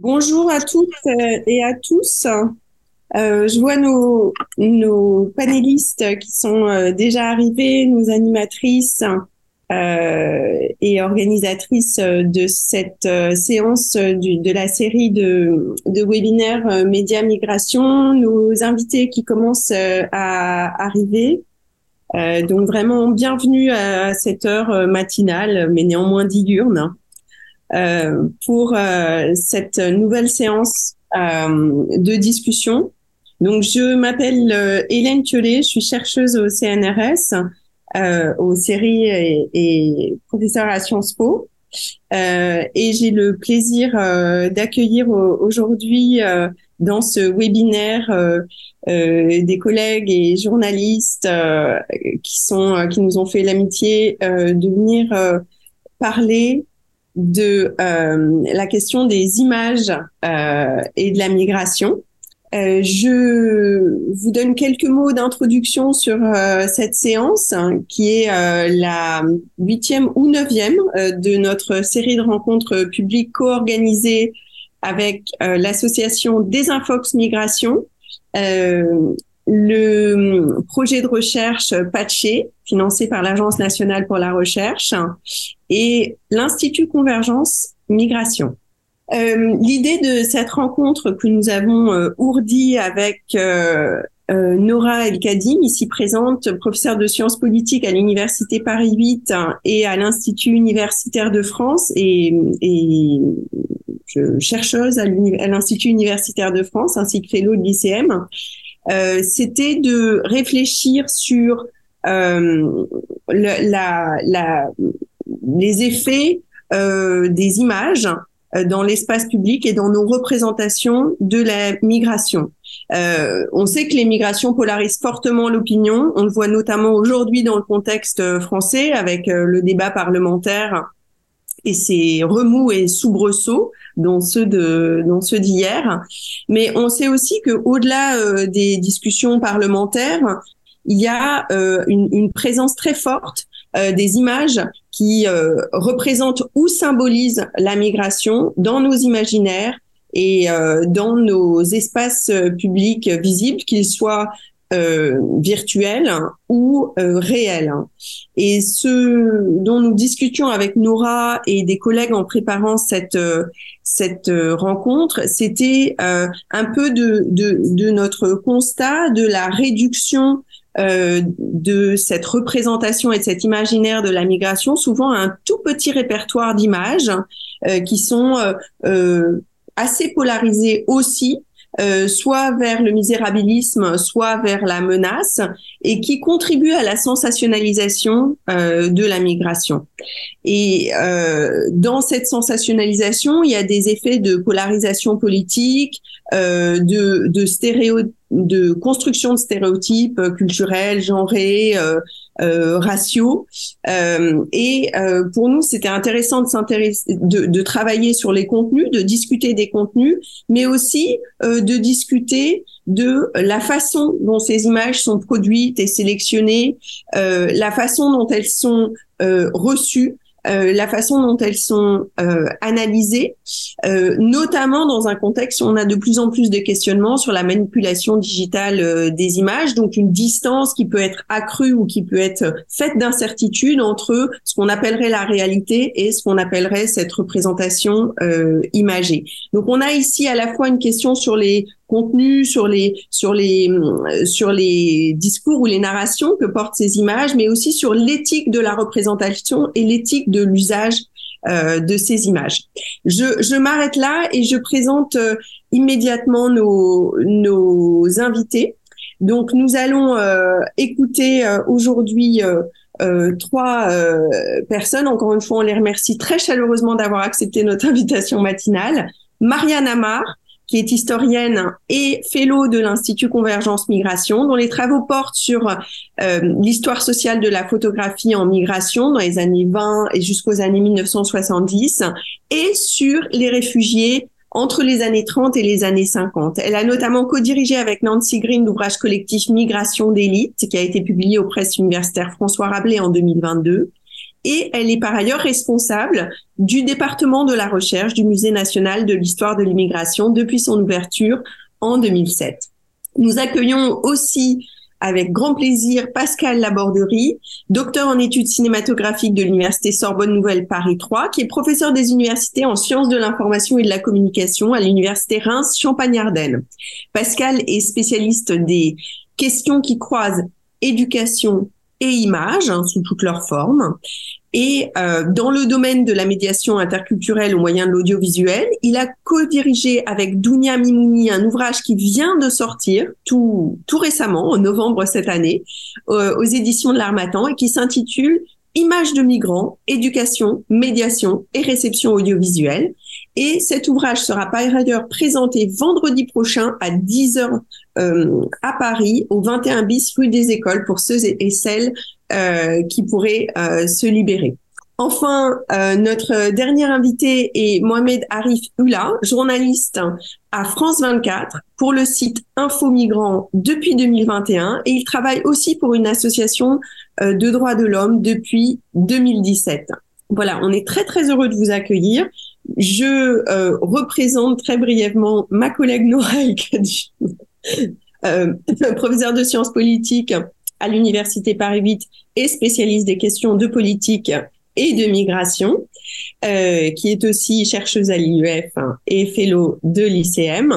Bonjour à toutes et à tous. Euh, je vois nos, panélistes qui sont euh, déjà arrivés, nos animatrices euh, et organisatrices de cette euh, séance de la série de, de webinaires euh, Média Migration, nos invités qui commencent à arriver. donc vraiment bienvenue à cette heure matinale, mais néanmoins diurne, pour cette nouvelle séance de discussion donc, je m'appelle euh, Hélène Thiollet, je suis chercheuse au CNRS, euh, aux séries et, et professeure à Sciences Po. Euh, et j'ai le plaisir euh, d'accueillir aujourd'hui euh, dans ce webinaire des collègues et journalistes qui sont qui nous ont fait l'amitié de venir parler de la question des images et de la migration. Euh, je vous donne quelques mots d'introduction sur euh, cette séance hein, qui est euh, la huitième ou neuvième de notre série de rencontres publiques co-organisées avec l'association Desinfox Migration, le projet de recherche Patché, financé par l'Agence nationale pour la recherche, et l'Institut Convergence Migration. Euh, l'idée de cette rencontre que nous avons euh, ourdie avec euh, Nora El Kadim, ici présente, professeure de sciences politiques à l'Université Paris 8 et à l'Institut universitaire de France et, chercheuse à l'Institut universitaire de France ainsi que fellow de l'ICM, c'était de réfléchir sur euh, les effets des images euh, dans l'espace public et dans nos représentations de la migration. Euh, on sait que les migrations polarisent fortement l'opinion. On le voit notamment aujourd'hui dans le contexte français avec euh, le débat parlementaire et ses remous et soubresauts dont ceux dont ceux d'hier. Mais on sait aussi que au-delà euh, des discussions parlementaires, il y a une, une, présence très forte des images qui euh, représente ou symbolise la migration dans nos imaginaires et euh, dans nos espaces euh, publics visibles, qu'ils soient euh, virtuels ou réels. Et ce dont nous discutions avec Nora et des collègues en préparant cette cette rencontre, c'était un peu de, de, de notre constat de la réduction euh, de cette représentation et de cet imaginaire de la migration, souvent un tout petit répertoire d'images euh, qui sont euh, assez polarisées aussi euh, soit vers le misérabilisme, soit vers la menace, et qui contribue à la sensationnalisation euh, de la migration. Et euh, dans cette sensationnalisation, il y a des effets de polarisation politique, euh, de, de construction de stéréotypes culturels, genrés, euh, ratio. Euh, et euh, pour nous, c'était intéressant de s'intéresser, de, de, travailler sur les contenus, de discuter des contenus, mais aussi de discuter de la façon dont ces images sont produites et sélectionnées, la façon dont elles sont reçues, euh, la façon dont elles sont euh, analysées, euh, notamment dans un contexte où on a de plus en plus de questionnements sur la manipulation digitale des images, donc une distance qui peut être accrue ou qui peut être faite d'incertitude entre ce qu'on appellerait la réalité et ce qu'on appellerait cette représentation imagée. Donc on a ici à la fois une question sur les contenu, sur les sur les euh, sur les discours ou les narrations que portent ces images, mais aussi sur l'éthique de la représentation et l'éthique de l'usage euh, de ces images. Je, je m'arrête là et je présente euh, immédiatement nos nos invités. Donc nous allons écouter aujourd'hui trois personnes. Encore une fois, on les remercie très chaleureusement d'avoir accepté notre invitation matinale. Marianne Amar, qui est historienne et fellow de l'Institut Convergence Migration, dont les travaux portent sur euh, l'histoire sociale de la photographie en migration dans les années 20 et jusqu'aux années 1970, et sur les réfugiés entre les années 30 et les années 50. Elle a notamment co-dirigé avec Nancy Green l'ouvrage collectif Migration d'élite, qui a été publié aux presses universitaires François Rabelais en 2022. Et elle est par ailleurs responsable du département de la recherche du Musée national de l'histoire de l'immigration depuis son ouverture en 2007. Nous accueillons aussi avec grand plaisir Pascal Laborderie, docteur en études cinématographiques de l'Université Sorbonne Nouvelle Paris 3, qui est professeur des universités en sciences de l'information et de la communication à l'Université Reims Champagne-Ardenne. Pascal est spécialiste des questions qui croisent éducation et images hein, sous toutes leurs formes. Et euh, dans le domaine de la médiation interculturelle au moyen de l'audiovisuel, il a co-dirigé avec Dounia Mimouni un ouvrage qui vient de sortir tout, tout récemment, en novembre cette année, euh, aux éditions de l'Armatan, et qui s'intitule Images de migrants, éducation, médiation et réception audiovisuelle. Et cet ouvrage sera par ailleurs présenté vendredi prochain à 10h euh, à Paris, au 21 bis rue des Écoles, pour ceux et celles euh, qui pourraient euh, se libérer. Enfin, euh, notre dernier invité est Mohamed Arif Hula, journaliste à France 24 pour le site Info Migrants depuis 2021 et il travaille aussi pour une association euh, de droits de l'homme depuis 2017. Voilà, on est très très heureux de vous accueillir. Je euh, représente très brièvement ma collègue Noël euh, professeur de sciences politiques à l'université Paris 8 et spécialiste des questions de politique et de migration, euh, qui est aussi chercheuse à l'IUF et fellow de l'ICM.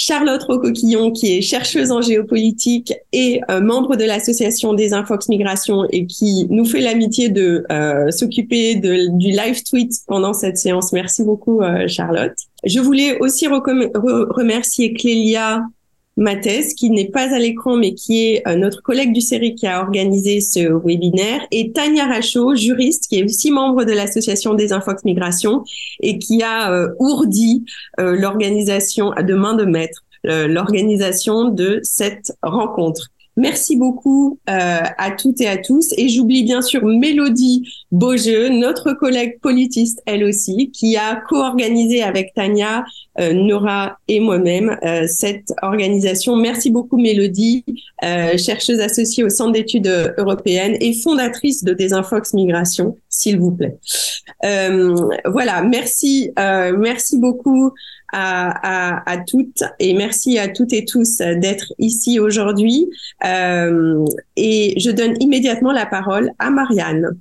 Charlotte Rocoquillon, qui est chercheuse en géopolitique et euh, membre de l'association des Infox Migration et qui nous fait l'amitié de euh, s'occuper du live tweet pendant cette séance. Merci beaucoup, Charlotte. Je voulais aussi remercier Clélia Mathès, qui n'est pas à l'écran, mais qui est euh, notre collègue du série qui a organisé ce webinaire, et Tania Rachaud, juriste, qui est aussi membre de l'association des Infox Migration et qui a euh, ourdi euh, l'organisation de main de maître, l'organisation de cette rencontre. Merci beaucoup euh, à toutes et à tous. Et j'oublie bien sûr Mélodie Beaujeu, notre collègue politiste, elle aussi, qui a co-organisé avec Tania, euh, Nora et moi-même euh, cette organisation. Merci beaucoup Mélodie, chercheuse associée au Centre d'études européennes et fondatrice de Desinfox Migration, s'il vous plaît. voilà, merci, merci beaucoup à, à, toutes et merci à toutes et tous d'être ici aujourd'hui. Euh, et je donne immédiatement la parole à Marianne.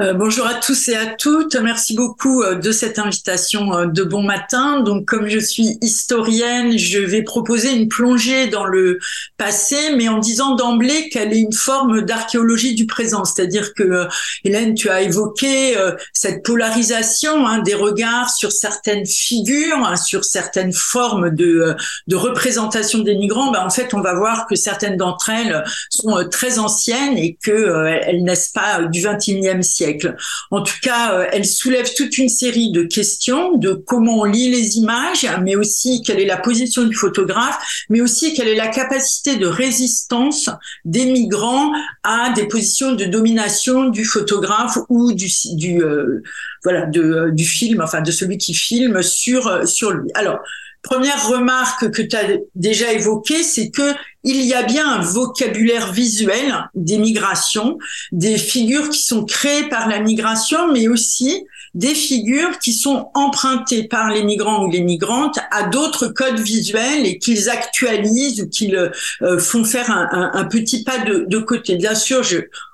Euh, bonjour à tous et à toutes. Merci beaucoup euh, de cette invitation euh, de bon matin. Donc, comme je suis historienne, je vais proposer une plongée dans le passé, mais en disant d'emblée qu'elle est une forme d'archéologie du présent. C'est-à-dire que, Hélène, tu as évoqué cette polarisation hein, des regards sur certaines figures, hein, sur certaines formes de, représentation des migrants. Ben, en fait, on va voir que certaines d'entre elles sont très anciennes et que elles naissent pas du 21e siècle. En tout cas, euh, elle soulève toute une série de questions de comment on lit les images, mais aussi quelle est la position du photographe, mais aussi quelle est la capacité de résistance des migrants à des positions de domination du photographe ou du, euh, voilà de, du film, enfin de celui qui filme sur sur lui. Alors Première remarque que tu as déjà évoquée, c'est que il y a bien un vocabulaire visuel des migrations, des figures qui sont créées par la migration, mais aussi des figures qui sont empruntées par les migrants ou les migrantes à d'autres codes visuels et qu'ils actualisent ou qu'ils euh, font faire un, petit pas de, côté. Bien sûr,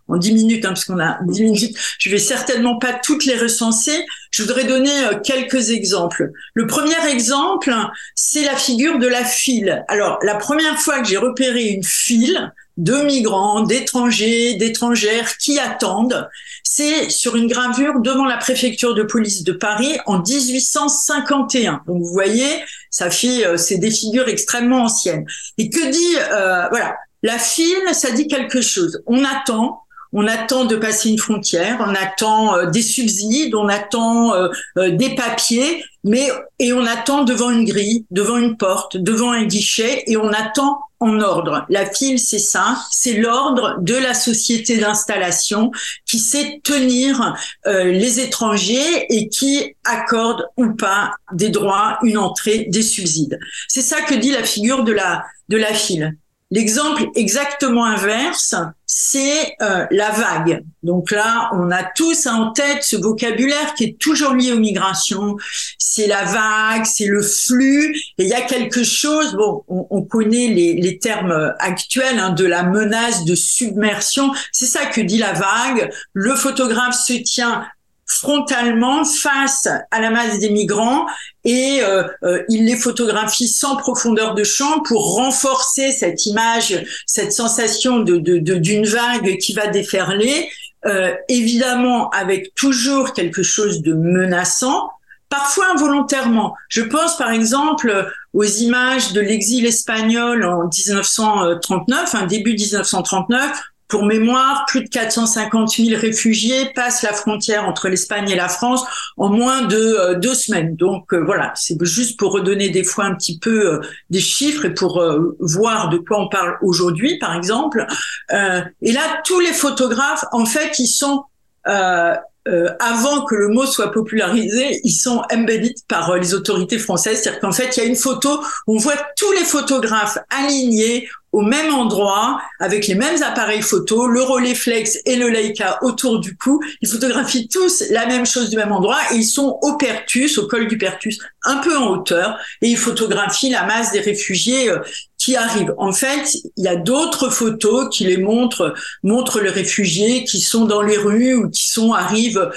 en 10 minutes, hein, parce qu'on a 10 minutes. Je vais certainement pas toutes les recenser. Je voudrais donner euh, quelques exemples. Le premier exemple, c'est la figure de la file. Alors, la première fois que j'ai repéré une file de migrants, d'étrangers, d'étrangères qui attendent, c'est sur une gravure devant la préfecture de police de Paris en 1851. Donc, vous voyez, ça fait, euh, c'est des figures extrêmement anciennes. Et que dit, euh, voilà, la file, ça dit quelque chose. On attend, on attend de passer une frontière, on attend euh, des subsides, on attend euh, euh, des papiers, mais et on attend devant une grille, devant une porte, devant un guichet, et on attend en ordre. La file, c'est ça, c'est l'ordre de la société d'installation qui sait tenir les étrangers et qui accorde ou pas des droits, une entrée, des subsides. C'est ça que dit la figure de la de la file. L'exemple exactement inverse, c'est euh, la vague. Donc là, on a tous en tête ce vocabulaire qui est toujours lié aux migrations. C'est la vague, c'est le flux. Et il y a quelque chose, bon, on, connaît les, termes actuels hein, de la menace de submersion. C'est ça que dit la vague. Le photographe se tient frontalement face à la masse des migrants et euh, euh, il les photographie sans profondeur de champ pour renforcer cette image, cette sensation de d'une vague qui va déferler, euh, évidemment avec toujours quelque chose de menaçant, parfois involontairement. Je pense par exemple aux images de l'exil espagnol en 1939, un début 1939, pour mémoire, plus de 450 000 réfugiés passent la frontière entre l'Espagne et la France en moins de euh, deux semaines. Donc euh, voilà, c'est juste pour redonner des fois un petit peu euh, des chiffres et pour voir de quoi on parle aujourd'hui, par exemple. et là, tous les photographes, en fait, ils sont euh, avant que le mot soit popularisé, ils sont embedded par euh, les autorités françaises. C'est-à-dire qu'en fait, il y a une photo, on voit tous les photographes alignés au même endroit, avec les mêmes appareils photo, le Rolleiflex et le Leica autour du cou. Ils photographient tous la même chose du même endroit et ils sont au Pertus, au col du Pertus, un peu en hauteur, et ils photographient la masse des réfugiés euh, qui arrivent. En fait, il y a d'autres photos qui les montrent, montrent les réfugiés qui sont dans les rues ou qui sont arrivent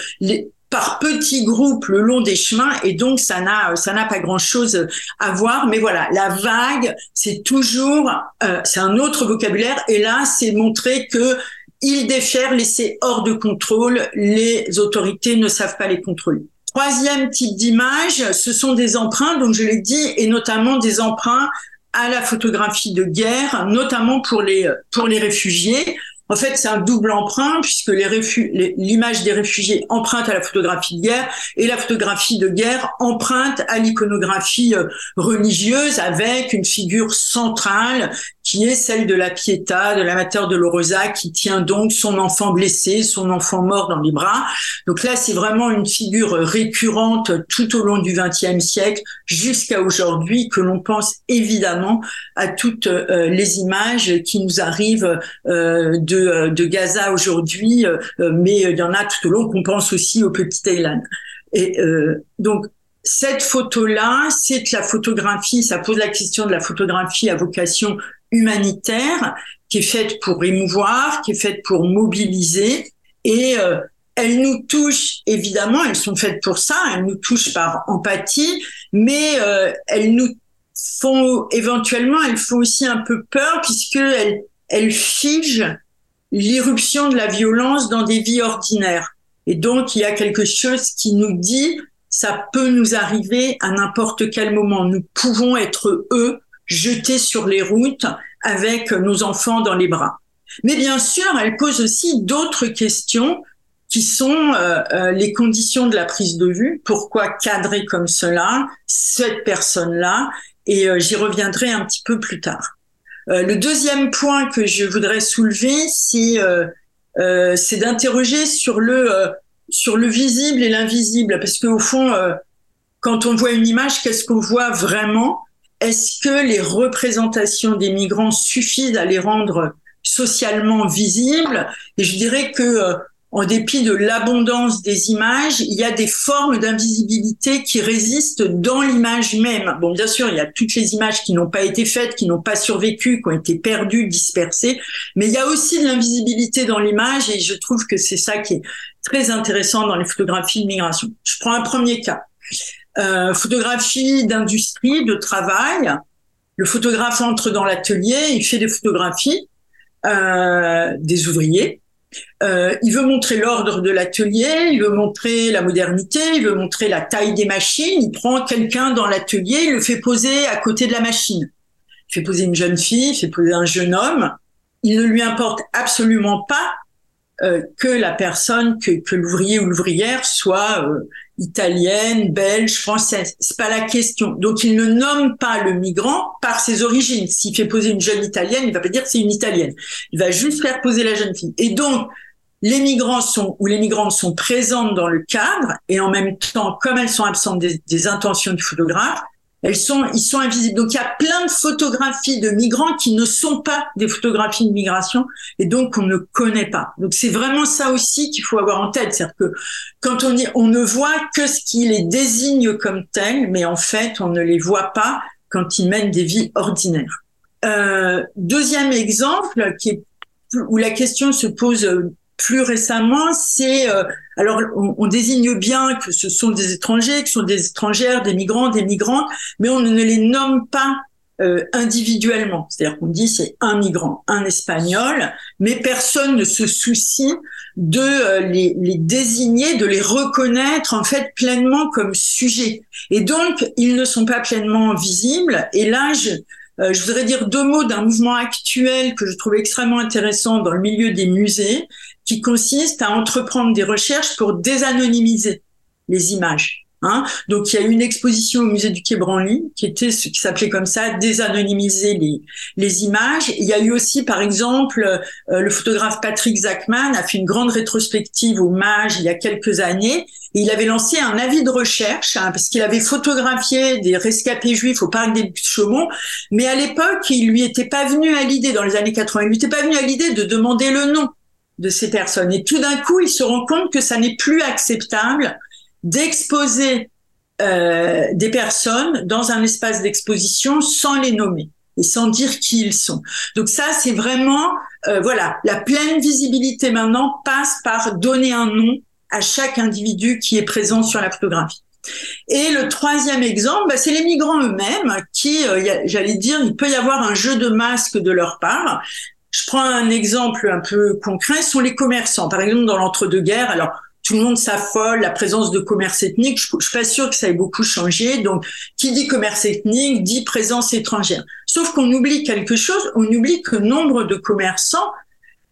par petits groupes le long des chemins et donc ça n'a ça n'a pas grand chose à voir mais voilà la vague c'est toujours euh, c'est un autre vocabulaire et là c'est montrer que il défère laissé hors de contrôle les autorités ne savent pas les contrôler troisième type d'image ce sont des emprunts donc je l'ai dit et notamment des emprunts à la photographie de guerre, notamment pour les, pour les réfugiés. En fait, c'est un double emprunt puisque l'image des réfugiés emprunte à la photographie de guerre et la photographie de guerre emprunte à l'iconographie euh, religieuse avec une figure centrale qui est celle de la Pietà, de l'amateur de Lorosa, qui tient donc son enfant blessé, son enfant mort dans les bras. Donc là, c'est vraiment une figure récurrente tout au long du XXe siècle jusqu'à aujourd'hui, que l'on pense évidemment à toutes euh, les images qui nous arrivent euh, de, de, Gaza aujourd'hui, euh, mais il y en a tout au long qu'on pense aussi au petit Thailand. Et donc cette photo-là, c'est la photographie, ça pose la question de la photographie à vocation humanitaire qui est faite pour émouvoir, qui est faite pour mobiliser et euh, elles nous touchent évidemment, elles sont faites pour ça, elles nous touchent par empathie, mais euh, elles nous font éventuellement, elles font aussi un peu peur puisque elles, elles figent l'irruption de la violence dans des vies ordinaires. Et donc il y a quelque chose qui nous dit ça peut nous arriver à n'importe quel moment. Nous pouvons être eux jetés sur les routes avec nos enfants dans les bras. Mais bien sûr, elle pose aussi d'autres questions qui sont euh, euh, les conditions de la prise de vue. Pourquoi cadrer comme cela cette personne-là? Et euh, j'y reviendrai un petit peu plus tard. le deuxième point que je voudrais soulever, c'est c'est d'interroger sur le sur le visible et l'invisible, parce qu'au fond, quand on voit une image, qu'est-ce qu'on voit vraiment? Est-ce que les représentations des migrants suffisent à les rendre socialement visibles? Et je dirais que euh, en dépit de l'abondance des images, il y a des formes d'invisibilité qui résistent dans l'image même. Bon, bien sûr, il y a toutes les images qui n'ont pas été faites, qui n'ont pas survécu, qui ont été perdues, dispersées, mais il y a aussi de l'invisibilité dans l'image et je trouve que c'est ça qui est très intéressant dans les photographies de migration. Je prends un premier cas. Euh, photographie d'industrie, de travail. Le photographe entre dans l'atelier, il fait des photographies euh, des ouvriers. Euh, il veut montrer l'ordre de l'atelier, il veut montrer la modernité, il veut montrer la taille des machines. Il prend quelqu'un dans l'atelier, il le fait poser à côté de la machine. Il fait poser une jeune fille, il fait poser un jeune homme. Il ne lui importe absolument pas euh, que la personne, que, que l'ouvrier ou l'ouvrière soit euh, italienne, belge, française. C'est pas la question. Donc il ne nomme pas le migrant par ses origines. S'il fait poser une jeune italienne, il va pas dire c'est une italienne. Il va juste faire poser la jeune fille. Et donc les migrants sont ou les migrantes sont présentes dans le cadre et en même temps, comme elles sont absentes des, intentions du photographe, elles sont, ils sont invisibles. Donc il y a plein de photographies de migrants qui ne sont pas des photographies de migration et donc on ne connaît pas. Donc c'est vraiment ça aussi qu'il faut avoir en tête, c'est-à-dire que quand on dit, on ne voit que ce qui les désigne comme tels, mais en fait on ne les voit pas quand ils mènent des vies ordinaires. Euh, deuxième exemple qui est où la question se pose plus récemment, c'est euh, alors on, on, désigne bien que ce sont des étrangers, que ce sont des étrangères, des migrants, des migrantes, mais on ne les nomme pas euh, individuellement. C'est-à-dire qu'on dit c'est un migrant, un espagnol, mais personne ne se soucie de euh, les, les, désigner, de les reconnaître en fait pleinement comme sujets. Et donc ils ne sont pas pleinement visibles. Et là, je, euh, je voudrais dire deux mots d'un mouvement actuel que je trouve extrêmement intéressant dans le milieu des musées, qui consiste à entreprendre des recherches pour désanonymiser les images. Hein Donc il y a eu une exposition au musée du Quai Branly qui était ce qui s'appelait comme ça désanonymiser les les images. Il y a eu aussi par exemple euh, le photographe Patrick Zachman a fait une grande rétrospective au MAGE il y a quelques années et il avait lancé un avis de recherche hein, parce qu'il avait photographié des rescapés juifs au parc des Chaumont, mais à l'époque il lui était pas venu à l'idée dans les années 80, il lui était pas venu à l'idée de demander le nom de ces personnes. Et tout d'un coup, il se rend compte que ça n'est plus acceptable d'exposer euh, des personnes dans un espace d'exposition sans les nommer et sans dire qui ils sont. Donc ça, c'est vraiment, euh, voilà, la pleine visibilité maintenant passe par donner un nom à chaque individu qui est présent sur la photographie. Et le troisième exemple, bah, c'est les migrants eux-mêmes qui, euh, j'allais dire, il peut y avoir un jeu de masque de leur part. Je prends un exemple un peu concret, sont les commerçants. Par exemple, dans l'entre-deux-guerres, alors tout le monde s'affole, la présence de commerce ethnique, je, je suis pas sûre que ça ait beaucoup changé. Donc, qui dit commerce ethnique dit présence étrangère. Sauf qu'on oublie quelque chose, on oublie que nombre de commerçants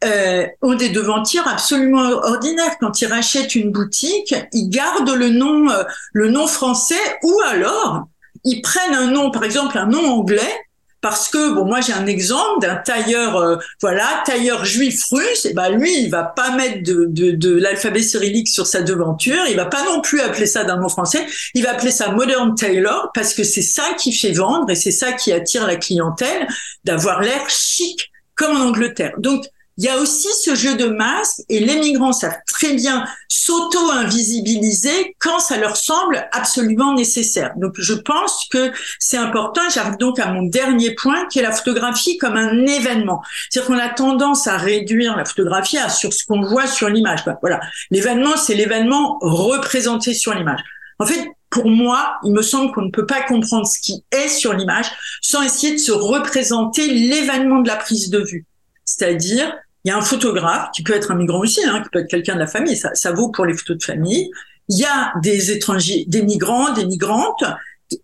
euh, ont des devantures absolument ordinaires. Quand ils rachètent une boutique, ils gardent le nom, euh, le nom français, ou alors ils prennent un nom, par exemple un nom anglais, parce que bon moi j'ai un exemple d'un tailleur euh, voilà tailleur juif russe et ben lui il va pas mettre de, de, de l'alphabet cyrillique sur sa devanture il va pas non plus appeler ça d'un nom français il va appeler ça modern tailor parce que c'est ça qui fait vendre et c'est ça qui attire la clientèle d'avoir l'air chic comme en Angleterre. Donc il y a aussi ce jeu de masque et les migrants savent très bien s'auto-invisibiliser quand ça leur semble absolument nécessaire. Donc je pense que c'est important. J'arrive donc à mon dernier point qui est la photographie comme un événement. C'est-à-dire qu'on a tendance à réduire la photographie à sur ce qu'on voit sur l'image. Voilà, l'événement c'est l'événement représenté sur l'image. En fait, pour moi, il me semble qu'on ne peut pas comprendre ce qui est sur l'image sans essayer de se représenter l'événement de la prise de vue. C'est-à-dire, il y a un photographe qui peut être un migrant aussi, hein, qui peut être quelqu'un de la famille. Ça, ça vaut pour les photos de famille. Il y a des étrangers, des migrants, des migrantes.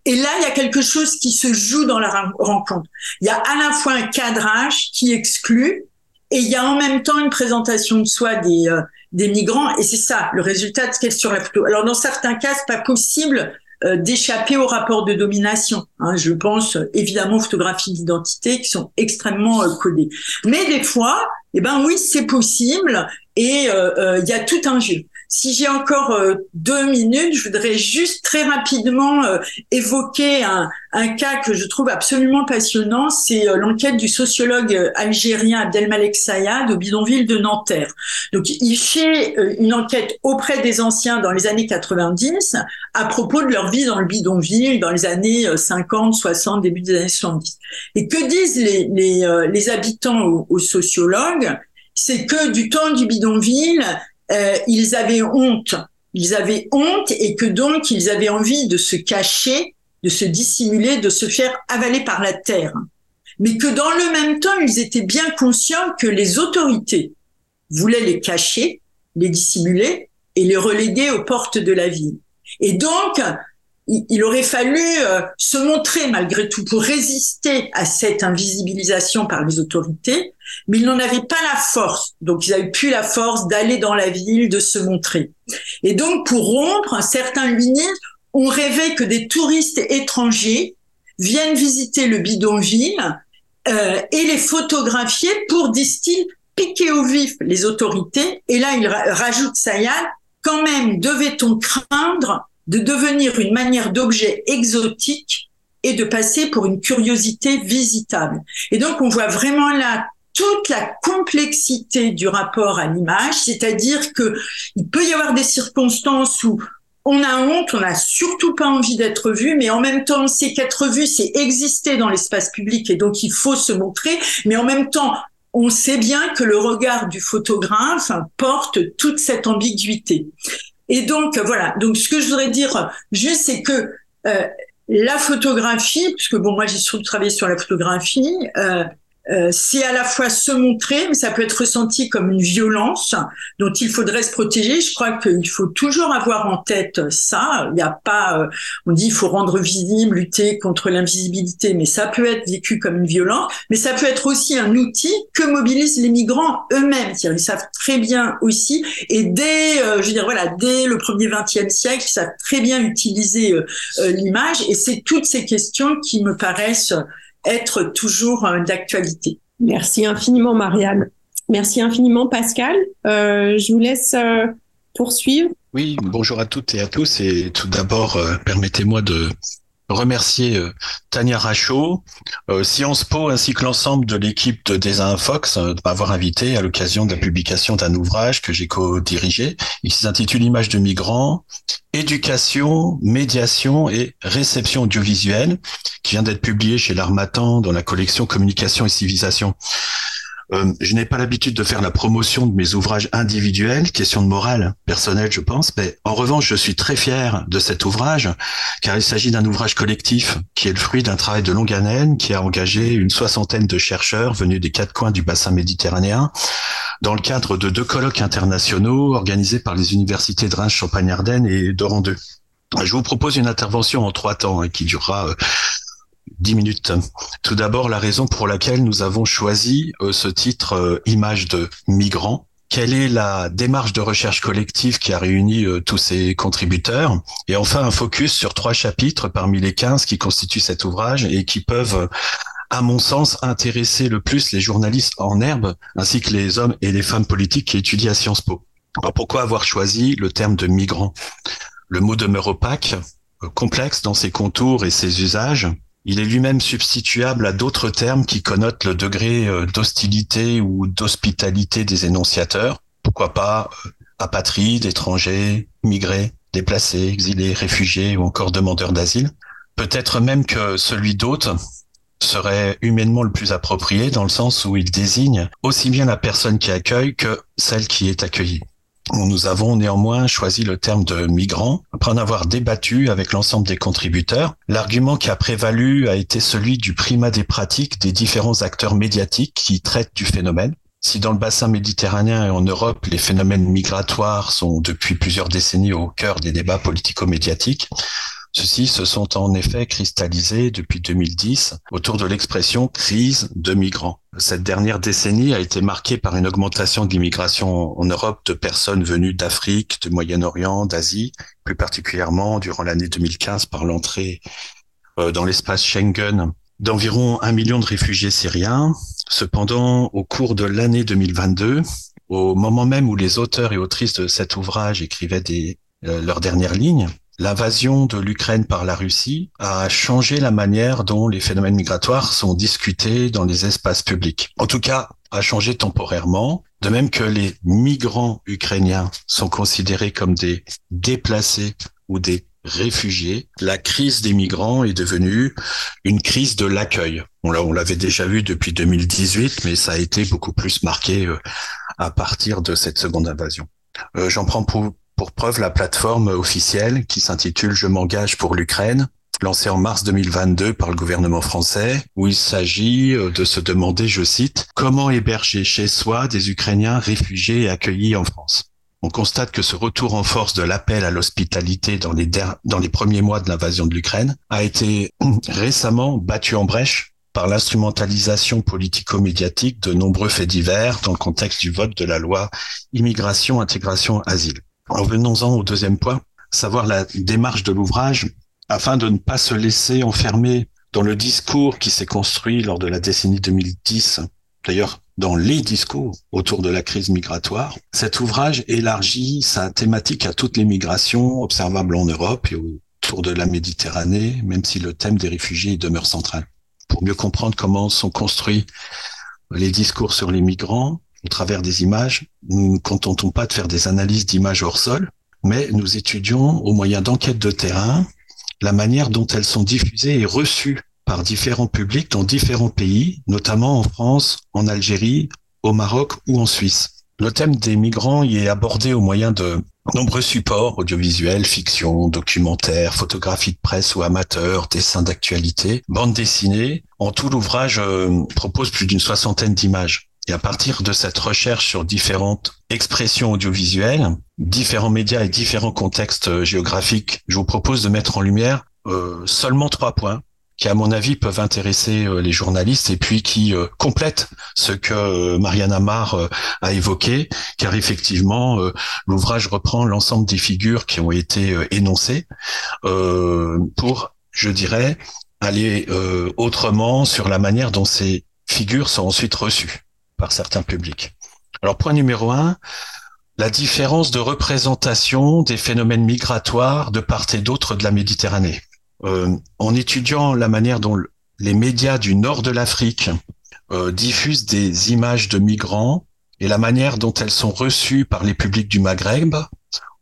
Et là, il y a quelque chose qui se joue dans la rencontre. Il y a à la fois un cadrage qui exclut et il y a en même temps une présentation de soi des, euh, des migrants. Et c'est ça, le résultat de ce qu'est sur la photo. Alors, dans certains cas, c'est pas possible d'échapper au rapport de domination. Hein, je pense évidemment aux photographies d'identité qui sont extrêmement euh, codées. Mais des fois, eh ben oui, c'est possible et euh, il y a tout un jeu. Si j'ai encore euh, deux minutes, je voudrais juste très rapidement euh, évoquer un, cas que je trouve absolument passionnant. C'est euh, l'enquête du sociologue algérien Abdelmalek Sayad au bidonville de Nanterre. Donc, il fait une enquête auprès des anciens dans les années 90 à propos de leur vie dans le bidonville dans les années 50, 60, début des années 70. Et que disent les habitants aux, aux sociologues c'est que du temps du bidonville, euh, ils avaient honte. Ils avaient honte et que donc ils avaient envie de se cacher, de se dissimuler, de se faire avaler par la terre. Mais que dans le même temps, ils étaient bien conscients que les autorités voulaient les cacher, les dissimuler et les reléguer aux portes de la ville. Et donc, il aurait fallu euh, se montrer malgré tout pour résister à cette invisibilisation par les autorités, mais ils n'en avaient pas la force. Donc ils avaient plus la force d'aller dans la ville, de se montrer. Et donc pour rompre, certains lumières ont rêvé que des touristes étrangers viennent visiter le bidonville euh, et les photographier pour, disent-ils, piquer au vif les autorités. Et là, il rajoute Sayad, quand même devait-on craindre de devenir une manière d'objet exotique et de passer pour une curiosité visitable. Et donc, on voit vraiment là toute la complexité du rapport à l'image, c'est-à-dire que il peut y avoir des circonstances où on a honte, on n'a surtout pas envie d'être vu, mais en même temps, sait qu'être vu, c'est exister dans l'espace public et donc il faut se montrer, mais en même temps, on sait bien que le regard du photographe porte toute cette ambiguïté. Et donc voilà. Donc ce que je voudrais dire juste, c'est que euh, la photographie, puisque bon, moi j'ai surtout travaillé sur la photographie, euh, euh, c'est à la fois se montrer, mais ça peut être ressenti comme une violence dont il faudrait se protéger. Je crois qu'il faut toujours avoir en tête ça. Il n'y a pas, euh, on dit, il faut rendre visible, lutter contre l'invisibilité, mais ça peut être vécu comme une violence, mais ça peut être aussi un outil que mobilisent les migrants eux-mêmes. Ils savent très bien aussi, et dès, euh, je veux dire, voilà, dès le premier vingtième siècle, ils savent très bien utiliser l'image, et c'est toutes ces questions qui me paraissent être toujours euh, d'actualité. Merci infiniment, Marianne. Merci infiniment, Pascal. Euh, je vous laisse euh, poursuivre. Oui, bonjour à toutes et à tous. Et tout d'abord, permettez-moi de remercier Tania Rachaud, Sciences Po ainsi que l'ensemble de l'équipe de Design Fox de m'avoir invité à l'occasion de la publication d'un ouvrage que j'ai co-dirigé. Il s'intitule Images de migrants éducation, médiation et réception audiovisuelle, qui vient d'être publié chez l'Armatan dans la collection Communication et civilisation. Euh, je n'ai pas l'habitude de faire la promotion de mes ouvrages individuels, question de morale personnelle, je pense, mais en revanche, je suis très fier de cet ouvrage, car il s'agit d'un ouvrage collectif qui est le fruit d'un travail de longue haleine qui a engagé une soixantaine de chercheurs venus des quatre coins du bassin méditerranéen dans le cadre de deux colloques internationaux organisés par les universités de Reims, Champagne-Ardenne et d'Oran 2. Je vous propose une intervention en trois temps hein, qui durera euh, 10 minutes. Tout d'abord, la raison pour laquelle nous avons choisi euh, ce titre euh, Image de migrants. Quelle est la démarche de recherche collective qui a réuni euh, tous ces contributeurs? Et enfin, un focus sur trois chapitres parmi les 15 qui constituent cet ouvrage et qui peuvent, à mon sens, intéresser le plus les journalistes en herbe, ainsi que les hommes et les femmes politiques qui étudient à Sciences Po. Alors pourquoi avoir choisi le terme de migrant? Le mot demeure opaque, complexe dans ses contours et ses usages. Il est lui-même substituable à d'autres termes qui connotent le degré euh, d'hostilité ou d'hospitalité des énonciateurs. Pourquoi pas euh, apatrides, étrangers, migrés, déplacés, exilés, réfugiés ou encore demandeurs d'asile. Peut-être même que celui d'autre serait humainement le plus approprié dans le sens où il désigne aussi bien la personne qui accueille que celle qui est accueillie. Nous avons néanmoins choisi le terme de migrant après en avoir débattu avec l'ensemble des contributeurs. L'argument qui a prévalu a été celui du primat des pratiques des différents acteurs médiatiques qui traitent du phénomène. Si dans le bassin méditerranéen et en Europe, les phénomènes migratoires sont depuis plusieurs décennies au cœur des débats politico-médiatiques, Ceux-ci se sont en effet cristallisés depuis 2010 autour de l'expression crise de migrants. Cette dernière décennie a été marquée par une augmentation de l'immigration en Europe de personnes venues d'Afrique, du Moyen-Orient, d'Asie, plus particulièrement durant l'année 2015 par l'entrée euh, dans l'espace Schengen d'environ un million de réfugiés syriens. Cependant, au cours de l'année 2022, au moment même où les auteurs et autrices de cet ouvrage écrivaient des, euh, leurs dernières lignes, L'invasion de l'Ukraine par la Russie a changé la manière dont les phénomènes migratoires sont discutés dans les espaces publics. En tout cas, a changé temporairement, de même que les migrants ukrainiens sont considérés comme des déplacés ou des réfugiés, la crise des migrants est devenue une crise de l'accueil. On l'avait déjà vu depuis 2018, mais ça a été beaucoup plus marqué euh, à partir de cette seconde invasion. Euh, j'en prends pour, pour preuve la plateforme officielle qui s'intitule Je m'engage pour l'Ukraine, lancée en mars 2022 par le gouvernement français, où il s'agit euh, de se demander, je cite, comment héberger chez soi des Ukrainiens réfugiés et accueillis en France? On constate que ce retour en force de l'appel à l'hospitalité dans les, premiers mois de l'invasion de l'Ukraine a été récemment battu en brèche par l'instrumentalisation politico-médiatique de nombreux faits divers dans le contexte du vote de la loi immigration, intégration, asile. Revenons-en au deuxième point, savoir la démarche de l'ouvrage afin de ne pas se laisser enfermer dans le discours qui s'est construit lors de la décennie 2010, d'ailleurs dans les discours autour de la crise migratoire. Cet ouvrage élargit sa thématique à toutes les migrations observables en Europe et autour de la Méditerranée, même si le thème des réfugiés demeure central. Pour mieux comprendre comment sont construits les discours sur les migrants au travers des images, nous ne contentons pas de faire des analyses d'images hors sol, mais nous étudions au moyen d'enquêtes de terrain la manière dont elles sont diffusées et reçues par différents publics dans différents pays, notamment en France, en Algérie, au Maroc ou en Suisse. Le thème des migrants y est abordé au moyen de nombreux supports audiovisuels, fiction, documentaires, photographies de presse ou amateurs, dessins d'actualité, bandes dessinées. En tout, l'ouvrage euh, propose plus d'une soixantaine d'images. Et à partir de cette recherche sur différentes expressions audiovisuelles, différents médias et différents contextes euh, géographiques, je vous propose de mettre en lumière euh, seulement trois points qui, à mon avis, peuvent intéresser euh, les journalistes et puis qui euh, complètent ce que Marianne Amar a évoqué, car effectivement, l'ouvrage reprend l'ensemble des figures qui ont été énoncées pour, je dirais, aller autrement sur la manière dont ces figures sont ensuite reçues par certains publics. Alors, point numéro un, la différence de représentation des phénomènes migratoires de part et d'autre de la Méditerranée. Euh, en étudiant la manière dont les médias du nord de l'Afrique euh, diffusent des images de migrants et la manière dont elles sont reçues par les publics du Maghreb,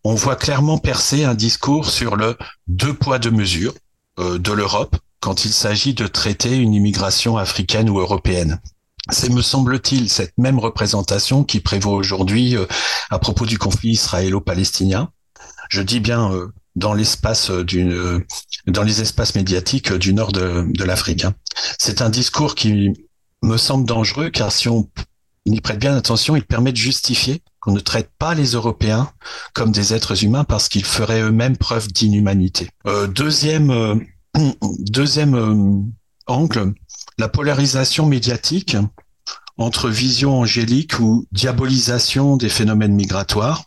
on voit clairement percer un discours sur le deux poids deux mesures euh, de l'Europe quand il s'agit de traiter une immigration africaine ou européenne. C'est, me semble-t-il, cette même représentation qui prévaut aujourd'hui à propos du conflit israélo-palestinien. Je dis bien dans l'espace dans les espaces médiatiques du nord de, l'Afrique. Hein. C'est un discours qui me semble dangereux car si on y prête bien attention, il permet de justifier qu'on ne traite pas les Européens comme des êtres humains parce qu'ils feraient eux-mêmes preuve d'inhumanité. Euh, deuxième euh, euh, angle, la polarisation médiatique entre vision angélique ou diabolisation des phénomènes migratoires,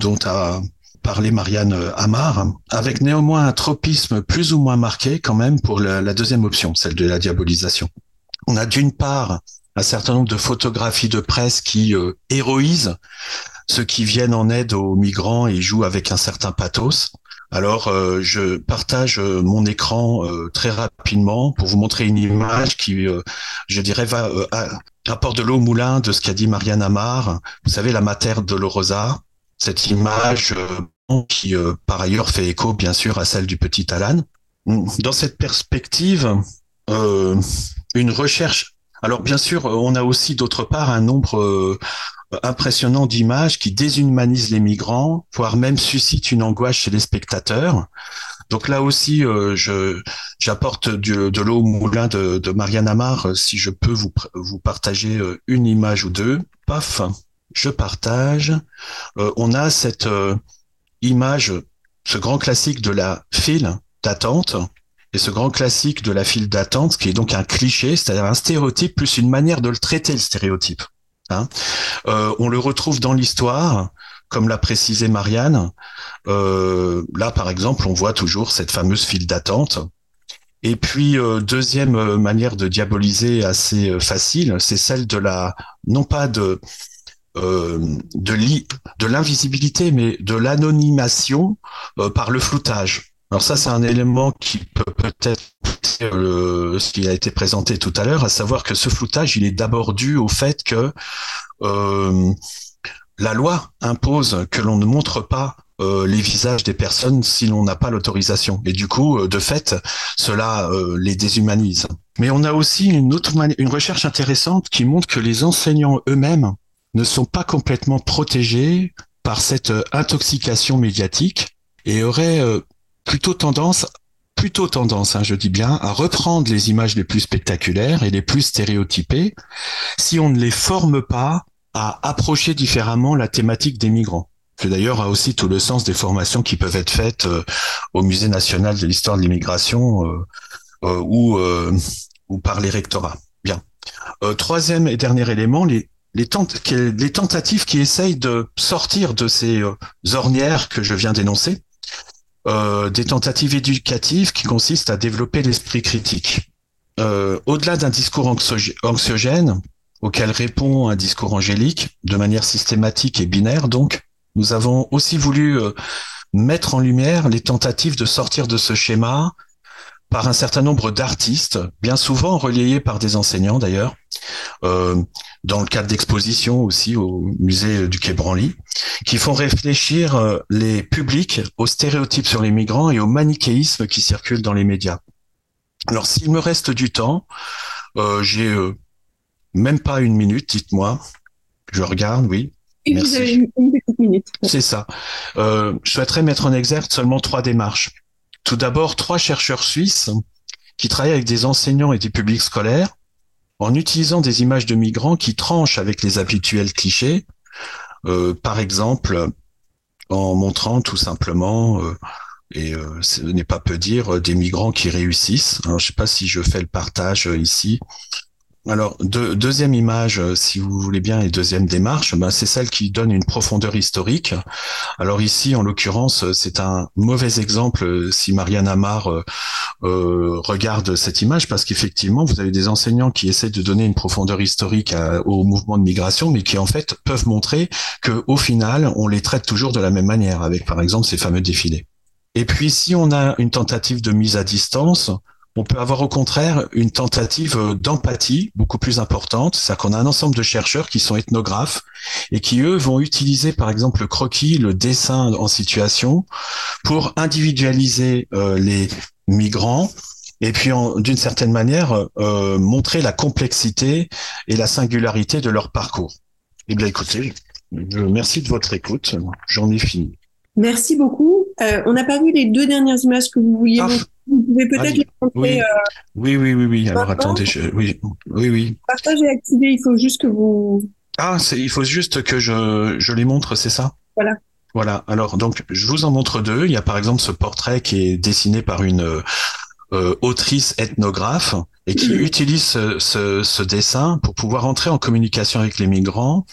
dont a parler Marianne euh, Amar, avec néanmoins un tropisme plus ou moins marqué quand même pour la, deuxième option, celle de la diabolisation. On a d'une part un certain nombre de photographies de presse qui euh, héroïsent ceux qui viennent en aide aux migrants et jouent avec un certain pathos. Alors, euh, je partage mon écran très rapidement pour vous montrer une image qui, je dirais, va apporte de l'eau au moulin de ce qu'a dit Marianne Amar. Vous savez, la mater Dolorosa, cette image qui euh, par ailleurs fait écho bien sûr à celle du petit Alan. Dans cette perspective, euh, une recherche. Alors bien sûr, on a aussi d'autre part un nombre euh, impressionnant d'images qui déshumanisent les migrants, voire même suscitent une angoisse chez les spectateurs. Donc là aussi, je j'apporte de l'eau au moulin de, Marianne Amar, si je peux vous, partager une image ou deux. Paf, je partage. on a cette image ce grand classique de la file d'attente et ce grand classique de la file d'attente, qui est donc un cliché, c'est-à-dire un stéréotype plus une manière de le traiter, le stéréotype. Hein. Euh, on le retrouve dans l'histoire, comme l'a précisé Marianne. Euh, là, par exemple, on voit toujours cette fameuse file d'attente. Et puis, euh, deuxième manière de diaboliser assez facile, c'est celle de la, non pas de, de l'invisibilité, mais de l'anonymation par le floutage. Alors ça, c'est un élément qui peut peut-être euh, ce qui a été présenté tout à l'heure, à savoir que ce floutage, il est d'abord dû au fait que euh, la loi impose que l'on ne montre pas les visages des personnes si l'on n'a pas l'autorisation. Et du coup, de fait, cela les déshumanise. Mais on a aussi une autre une recherche intéressante qui montre que les enseignants eux-mêmes ne sont pas complètement protégés par cette euh, intoxication médiatique et auraient euh, plutôt tendance plutôt tendance, hein, je dis bien, à reprendre les images les plus spectaculaires et les plus stéréotypées si on ne les forme pas à approcher différemment la thématique des migrants. C'est d'ailleurs aussi tout le sens des formations qui peuvent être faites euh, au Musée national de l'histoire de l'immigration ou, ou par les rectorats. Bien. troisième et dernier élément, les, les, tentatives qui essayent de sortir de ces euh, ornières que je viens d'énoncer, euh, des tentatives éducatives qui consistent à développer l'esprit critique. Euh, au-delà d'un discours anxiogène auquel répond un discours angélique de manière systématique et binaire, donc, nous avons aussi voulu mettre en lumière les tentatives de sortir de ce schéma par un certain nombre d'artistes, bien souvent relayés par des enseignants d'ailleurs, euh, dans le cadre d'expositions aussi au musée du Quai Branly, qui font réfléchir euh, les publics aux stéréotypes sur les migrants et au manichéisme qui circule dans les médias. Alors s'il me reste du temps, euh, j'ai euh, même pas une minute, dites-moi. Je regarde, oui. Et vous avez une, une petite minute. C'est ça. Euh, je souhaiterais mettre en exergue seulement trois démarches. Tout d'abord, trois chercheurs suisses qui travaillent avec des enseignants et des publics scolaires en utilisant des images de migrants qui tranchent avec les habituels clichés. Euh, par exemple, en montrant tout simplement, euh, et euh, ce n'est pas peu dire, des migrants qui réussissent. Je ne sais pas si je fais le partage ici. Alors, deux- deuxième image, euh, si vous voulez bien, et deuxième démarche, ben, c'est celle qui donne une profondeur historique. Alors ici, en l'occurrence, euh, c'est un mauvais exemple euh, si Marianne Amar regarde cette image, parce qu'effectivement, vous avez des enseignants qui essaient de donner une profondeur historique à- au mouvement de migration, mais qui en fait peuvent montrer que au final, on les traite toujours de la même manière, avec par exemple ces fameux défilés. Et puis, si on a une tentative de mise à distance, on peut avoir au contraire une tentative euh, d'empathie beaucoup plus importante. C'est-à-dire qu'on a un ensemble de chercheurs qui sont ethnographes et qui, eux, vont utiliser par exemple le croquis, le dessin en situation pour individualiser euh, les migrants et puis d'une certaine manière euh, montrer la complexité et la singularité de leur parcours. Eh bien écoutez, je merci de votre écoute. J'en ai fini. Merci beaucoup. Euh, on n'a pas vu les deux dernières images que vous vouliez Ah, montrer. Vous pouvez peut-être les montrer. Oui. euh, Oui, oui, oui, oui. Alors attendez, je, oui, oui, oui. partage et activer. Il faut juste que vous. Ah, il faut juste que je, je les montre, c'est ça? Voilà. Voilà. Alors, donc, je vous en montre deux. Il y a par exemple ce portrait qui est dessiné par une euh, autrice ethnographe et qui Mhm. utilise ce, ce, ce dessin pour pouvoir entrer en communication avec les migrants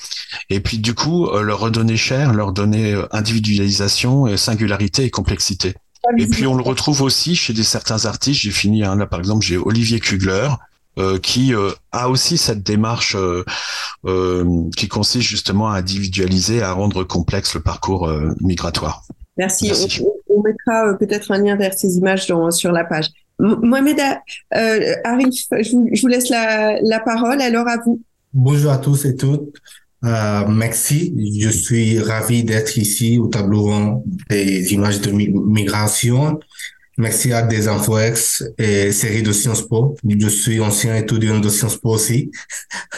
et puis du coup euh, leur redonner chair, leur donner individualisation, singularité et complexité. Et puis on le retrouve aussi chez des certains artistes. J'ai fini hein, là par exemple j'ai Olivier Kugler euh, qui euh, a aussi cette démarche euh, euh, qui consiste justement à individualiser, à rendre complexe le parcours euh, migratoire. Merci. Merci. On, on mettra euh, peut-être un lien vers ces images dans- sur la page. M- Mohamed euh, Arif, je vous, je vous laisse la, la parole. Alors à vous. Bonjour à tous et toutes. Euh, merci. Je suis ravi d'être ici au tableau rond des images de mi- migration. Merci à des InfoX et série de Sciences Po. Je suis ancien étudiant de Sciences Po aussi.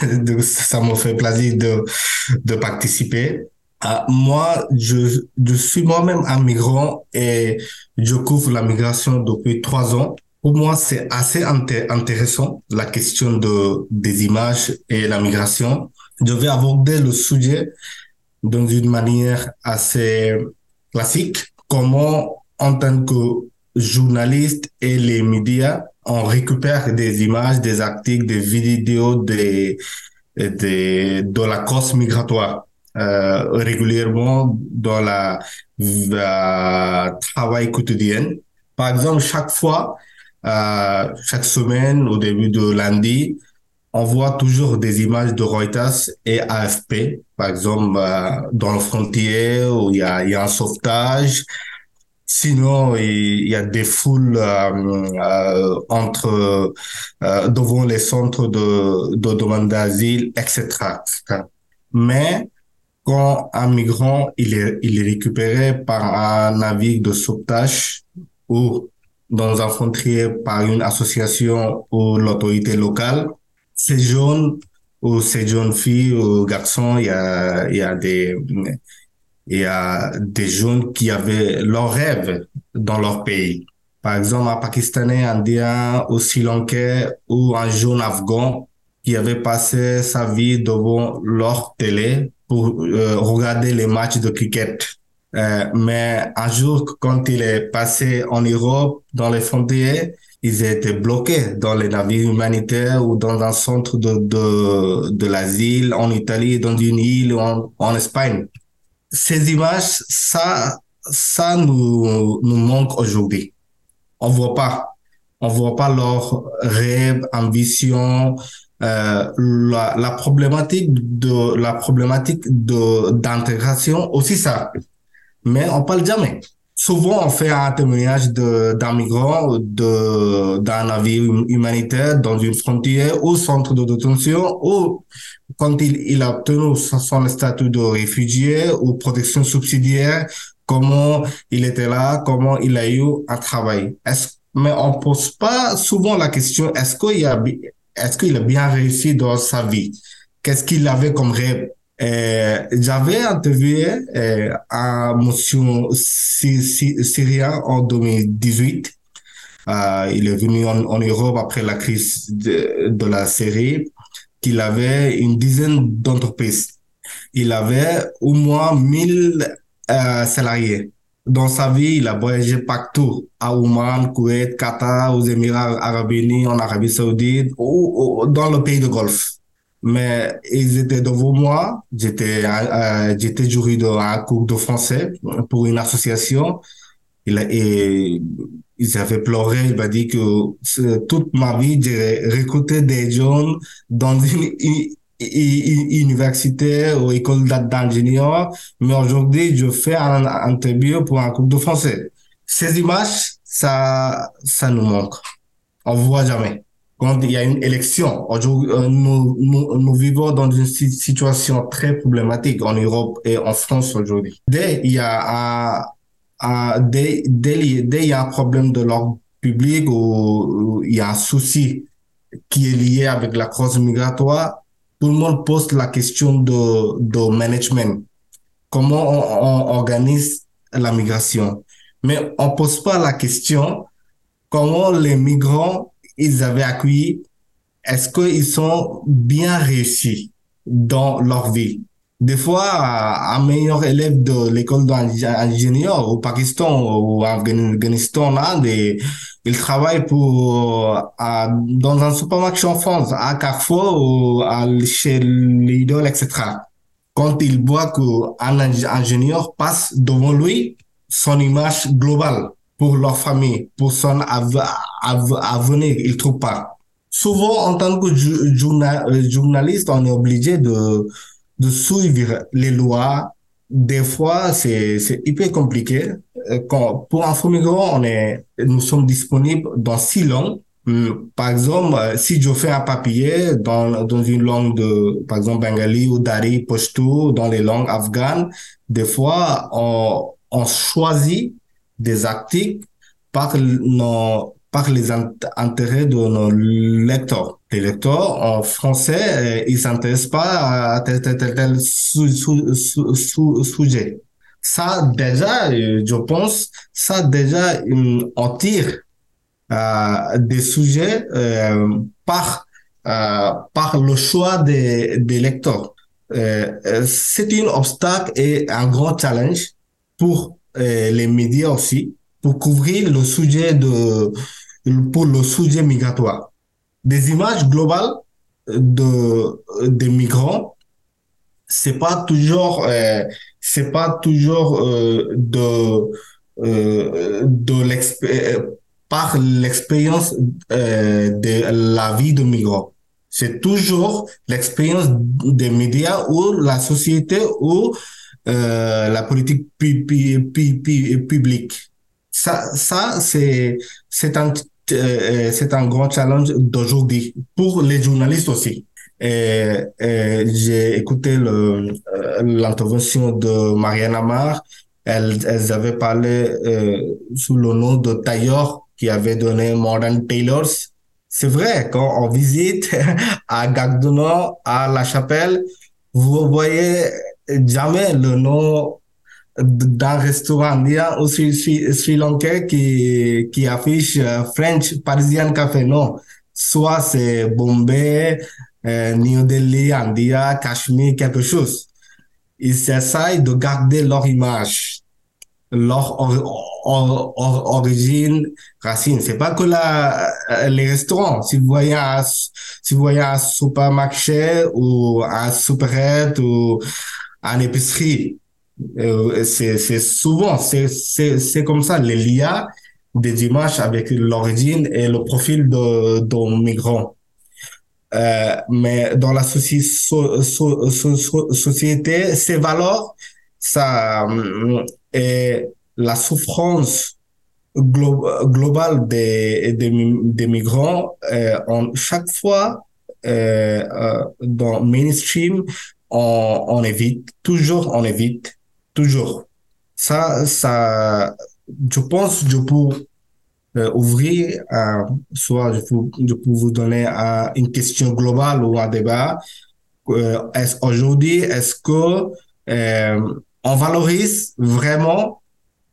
Ça me fait plaisir de, de participer. Euh, moi, je, je suis moi-même un migrant et je couvre la migration depuis trois ans. Pour moi, c'est assez inté- intéressant, la question de, des images et la migration. Je vais aborder le sujet dans une manière assez classique. Comment, en tant que journaliste et les médias, on récupère des images, des articles, des vidéos de la cause migratoire euh, régulièrement dans la, la travail quotidien. Par exemple, chaque fois, euh, chaque semaine, au début de lundi, on voit toujours des images de Reuters et AFP, par exemple, euh, dans le frontière où il y a, y a un sauvetage. Sinon, il y a des foules euh, euh, entre euh, devant les centres de, de demande d'asile, etc., etc. Mais quand un migrant il est, il est récupéré par un navire de sauvetage ou dans un frontier par une association ou l'autorité locale, ces jeunes ou ces jeunes filles ou garçons, il y a, y a des, il y a des jeunes qui avaient leurs rêves dans leur pays. Par exemple, un Pakistanais, Indien ou Sri Lankais ou un jeune Afghan qui avait passé sa vie devant leur télé pour euh, regarder les matchs de cricket. Euh, mais un jour, quand il est passé en Europe, dans les frontières, ils étaient bloqués dans les navires humanitaires ou dans un centre de, de, de l'asile en Italie, dans une île en, en Espagne. Ces images, ça, ça nous, nous manque aujourd'hui. On voit pas. On voit pas leurs rêves, ambitions, euh, la, la problématique de la problématique de d'intégration aussi ça mais on parle jamais souvent on fait un témoignage d'un migrant d'un navire hum, humanitaire dans une frontière au centre de détention ou quand il, il a obtenu son statut de réfugié ou protection subsidiaire, comment il était là, comment il a eu un travail. Mais on pose pas souvent la question est-ce qu'il a bien réussi dans sa vie? Qu'est-ce qu'il avait comme rêve? J'avais interviewé un monsieur syrien en 2018. Euh, il est venu en, Europe après la crise de, la Syrie, qu'il avait une dizaine d'entreprises. Il avait au moins 1000 euh, salariés. Dans sa vie, il a voyagé partout, à Oman, Kuwait, Qatar, aux Émirats arabes unis, en Arabie saoudite, ou dans le pays de Golfe mais ils étaient devant moi. J'étais, euh, j'étais jury d'un cours de français pour une association. Il, et ils avaient pleuré. Il m'a dit que toute ma vie, j'ai recruté des jeunes dans une, université ou école d'ingénieur. Mais aujourd'hui, je fais un interview pour un cours de français. Ces images, ça, ça nous manque. On voit jamais il y a une élection. Euh, nous, nous, vivons dans une situation très problématique en Europe et en France aujourd'hui. Dès il y a un, un dès, dès, dès il y a un problème de l'ordre public ou, il y a un souci qui est lié avec la cause migratoire, tout le monde pose la question de, de management. Comment on, on organise la migration? Mais on pose pas la question comment les migrants ils avaient accueilli, est-ce qu'ils sont bien réussis dans leur vie? Des fois, un meilleur élève de l'école d'ingénieur au Pakistan ou en Afghanistan, là, des, il travaille pour, dans un supermarché en France, à Carrefour ou chez Lidl, etc. Quand il voit qu'un ingénieur passe devant lui, son image globale pour leur famille, pour son avenir, ils ne trouvent pas. Souvent, en tant que euh, journaliste, on est obligé de, de suivre les lois. Des fois, c'est, hyper compliqué. Euh, quand, pour un migrant, on est, nous sommes disponibles dans six langues. Hmm, par exemple, euh, si je fais un papier dans, dans une langue de, par exemple, bengali ou dari, pashto, dans les langues afghanes, des fois, on, on choisit des articles par, nos, par les intérêts de nos lecteurs. Les lecteurs en français, euh, ils s'intéressent pas à tel, tel, tel, tel sujet. Ça, déjà, euh, je pense, ça, déjà, on tire euh, des sujets euh, par, euh, par le choix des, des lecteurs. Euh, c'est un obstacle et un grand challenge pour euh, les médias aussi pour couvrir le sujet de pour le sujet migratoire. Des images globales de des migrants, c'est pas toujours euh, c'est pas toujours euh, de euh, de par l'expérience de la vie de migrants. C'est toujours l'expérience des médias ou la société ou euh, la politique publique. Ça, ça c'est c'est un euh, c'est un grand challenge d'aujourd'hui pour les journalistes aussi. Et, j'ai écouté euh, l'intervention de Marianne Amar. Elles, elles avaient parlé euh, sous le nom de Taylor qui avait donné Modern Taylors. C'est vrai, quand on visite à Gagdono, à La Chapelle, vous voyez jamais le nom d'un restaurant. Il y a aussi Sri Lanka qui, qui affiche euh, French Parisian Café. Non, soit c'est Bombay, euh, New Delhi, India, Kashmir, quelque chose. Ils essayent de garder leur image, leur origine, racine. C'est pas que la, euh, les restaurants. Si vous voyez un, si vous voyez un supermarché ou un superette ou en épicerie. Euh, c'est souvent, c'est comme ça, les liens des images avec l'origine et le profil de, de migrants. Euh, mais dans la société, ces valeurs, ça, euh, et la souffrance globale des, des, migrants, euh, chaque fois euh, euh, dans mainstream, on, évite, toujours on évite, toujours. Ça, ça, je pense, je peux euh, ouvrir, euh, soit je peux, je peux vous donner euh, une question globale ou un débat. Est aujourd'hui, est-ce que on valorise vraiment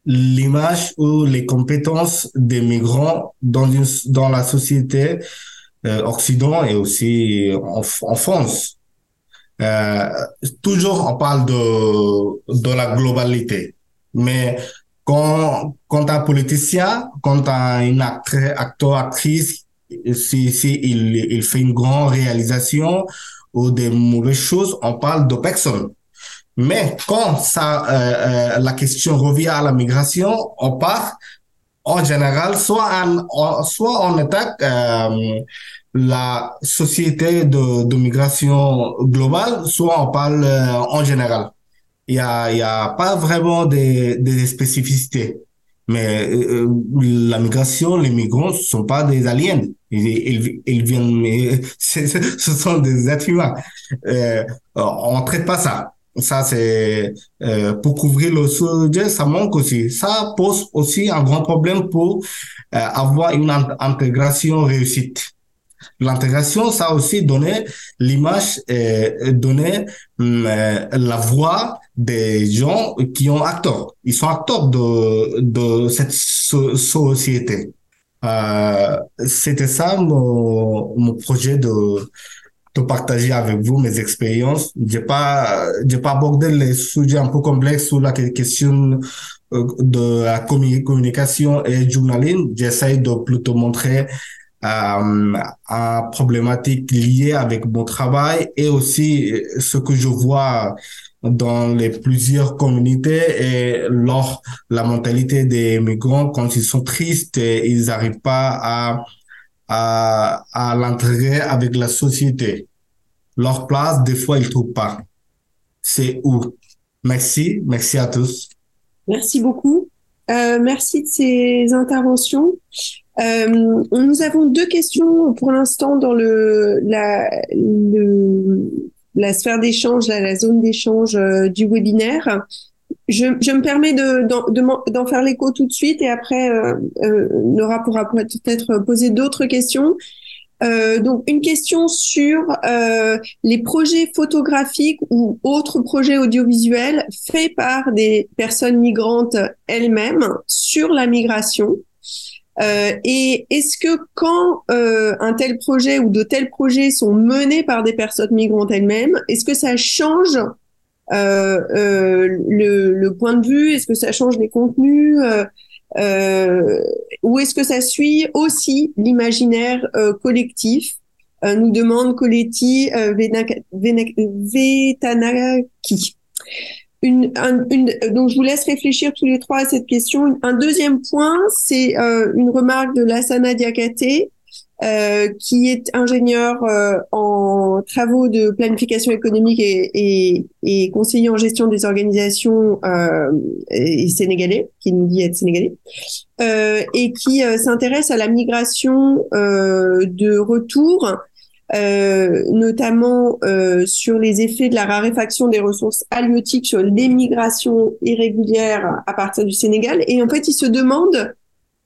l'image ou les compétences des migrants dans une, dans la société occident et aussi en, en France? Euh, toujours on parle de de la globalité, mais quand quand un politicien, quand un une acteur, actrice, si si il il fait une grande réalisation ou des mauvaises choses, on parle de personnes. Mais quand ça, euh, euh, la question revient à la migration, on part en général, soit on, soit on attaque euh, la société de, de migration globale, soit on parle euh, en général. Il y a, y a pas vraiment des, des spécificités. Mais euh, la migration, les migrants, ce sont pas des aliens. Ils, ils, ils viennent, mais ce sont des êtres humains. Euh, on traite pas ça. Ça, c'est euh, pour couvrir le sujet, ça manque aussi. Ça pose aussi un grand problème pour euh, avoir une intégration réussite. L'intégration, ça aussi donné l'image, euh, donné euh, la voix des gens qui ont acteurs. Ils sont acteurs de, de cette so société. C'était ça mon, mon projet de de partager avec vous mes expériences. J'ai pas, j'ai pas abordé les sujets un peu complexes sur la question euh, de la communication et journalisme. J'essaie de plutôt montrer euh, à problématiques liées avec mon travail et aussi ce que je vois dans les plusieurs communautés et leur la mentalité des migrants quand ils sont tristes et ils n'arrivent pas à à, à l'intégrer avec la société. Leur place, des fois, ils ne trouvent pas. C'est où? Merci, merci à tous. Merci beaucoup. Euh, merci de ces interventions. Euh, nous avons deux questions pour l'instant dans le la, la sphère d'échange, la, la zone d'échange euh, du webinaire. Je, me permets de, d'en, faire l'écho tout de suite et après euh, euh, Nora pourra peut-être poser d'autres questions. Euh, donc une question sur les projets photographiques ou autres projets audiovisuels faits par des personnes migrantes elles-mêmes sur la migration. Et est-ce que quand un tel projet ou de tels projets sont menés par des personnes migrantes elles-mêmes, est-ce que ça change le, le, point de vue Est-ce que ça change les contenus euh, Ou est-ce que ça suit aussi l'imaginaire collectif? Nous demande Coletti Vetanaki. Une, une, donc je vous laisse réfléchir tous les trois à cette question. Un deuxième point, c'est euh, une remarque de Lassana Diakate, euh, qui est ingénieur euh, en travaux de planification économique et, et, et conseiller en gestion des organisations euh, et sénégalais, qui nous dit être sénégalais, euh, et qui s'intéresse à la migration de retour euh, notamment euh, sur les effets de la raréfaction des ressources halieutiques sur l'émigration irrégulière à partir du Sénégal. Et en fait, il se demande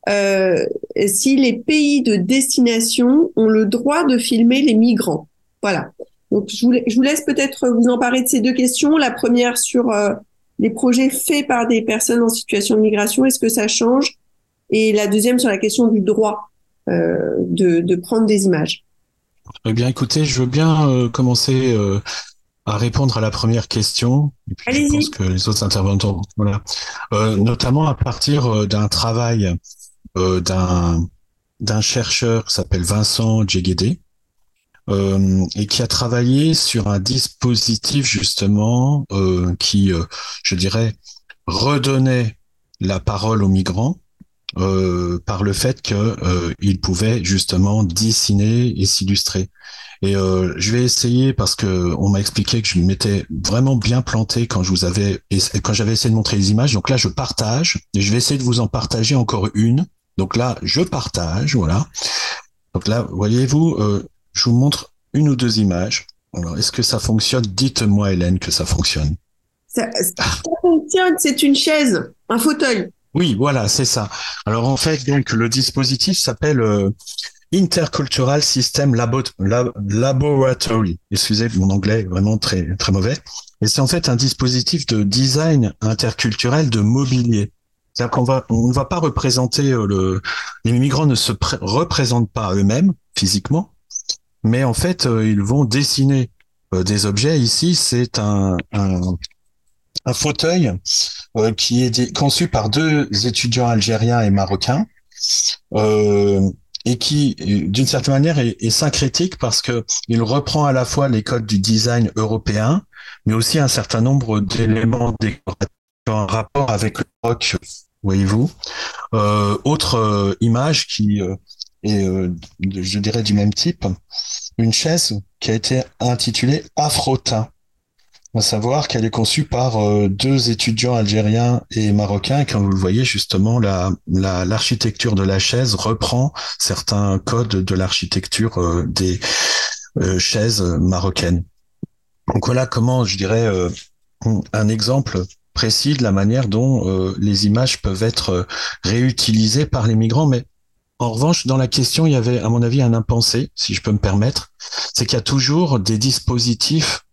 euh, si les pays de destination ont le droit de filmer les migrants. Voilà. Donc, je vous, je vous laisse peut-être vous emparer de ces deux questions. La première sur euh, les projets faits par des personnes en situation de migration, est-ce que ça change? Et la deuxième sur la question du droit euh, de, de prendre des images. Eh bien, écoutez, je veux bien commencer à répondre à la première question. Et puis je pense que les autres intervenants, voilà, euh, notamment à partir d'un travail euh, d'un d'un chercheur qui s'appelle Vincent Djeguédé et qui a travaillé sur un dispositif justement qui, je dirais, redonnait la parole aux migrants euh, par le fait que euh, il pouvait justement dessiner et s'illustrer. Et euh, je vais essayer parce que on m'a expliqué que je m'étais vraiment bien planté quand je vous avais quand j'avais essayé de montrer les images. Donc là, je partage et je vais essayer de vous en partager encore une. Donc là, je partage, voilà. Donc là, voyez-vous, euh, je vous montre une ou deux images. Alors, est-ce que ça fonctionne? Dites-moi, Hélène, que ça fonctionne. Ça, ça fonctionne, c'est une chaise, un fauteuil. Oui, voilà, c'est ça. Alors en fait, donc le dispositif s'appelle euh, Intercultural System Labo Laboratory. Excusez mon anglais est vraiment très très mauvais. Et c'est en fait un dispositif de design interculturel de mobilier. C'est-à-dire qu'on va on ne va pas représenter euh, le les migrants ne se représentent pas eux-mêmes physiquement, mais en fait euh, ils vont dessiner des objets. Ici, c'est un, fauteuil euh, qui est conçu par deux étudiants algériens et marocains euh, et qui, d'une certaine manière, est, est, parce que il reprend à la fois les codes du design européen, mais aussi un certain nombre d'éléments décoratifs en rapport avec le rock, voyez-vous. Euh, autre euh, image qui euh, est, je dirais, du même type, une chaise qui a été intitulée Afrotin à savoir qu'elle est conçue par deux étudiants algériens et marocains. Et comme vous le voyez, justement, la, l'architecture de la chaise reprend certains codes de l'architecture des chaises marocaines. Donc voilà comment, je dirais, un exemple précis de la manière dont les images peuvent être réutilisées par les migrants. Mais en revanche, dans la question, il y avait, à mon avis, un impensé, si je peux me permettre, c'est qu'il y a toujours des dispositifs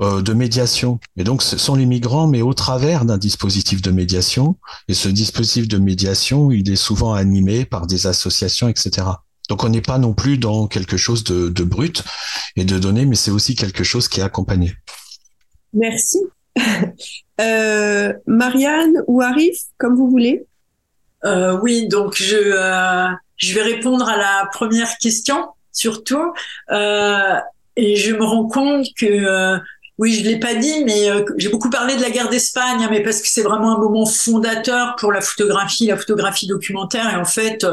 euh, de médiation. Et donc, ce sont les migrants, mais au travers d'un dispositif de médiation. Et ce dispositif de médiation, il est souvent animé par des associations, etc. Donc, on n'est pas non plus dans quelque chose de, de brut et de donné, mais c'est aussi quelque chose qui est accompagné. Merci. euh, Marianne ou Arif, comme vous voulez. Euh, oui, donc je, euh, je vais répondre à la première question surtout. Euh, et je me rends compte que oui, je l'ai pas dit, mais euh, j'ai beaucoup parlé de la guerre d'Espagne, hein, mais parce que c'est vraiment un moment fondateur pour la photographie, la photographie documentaire. Et en fait,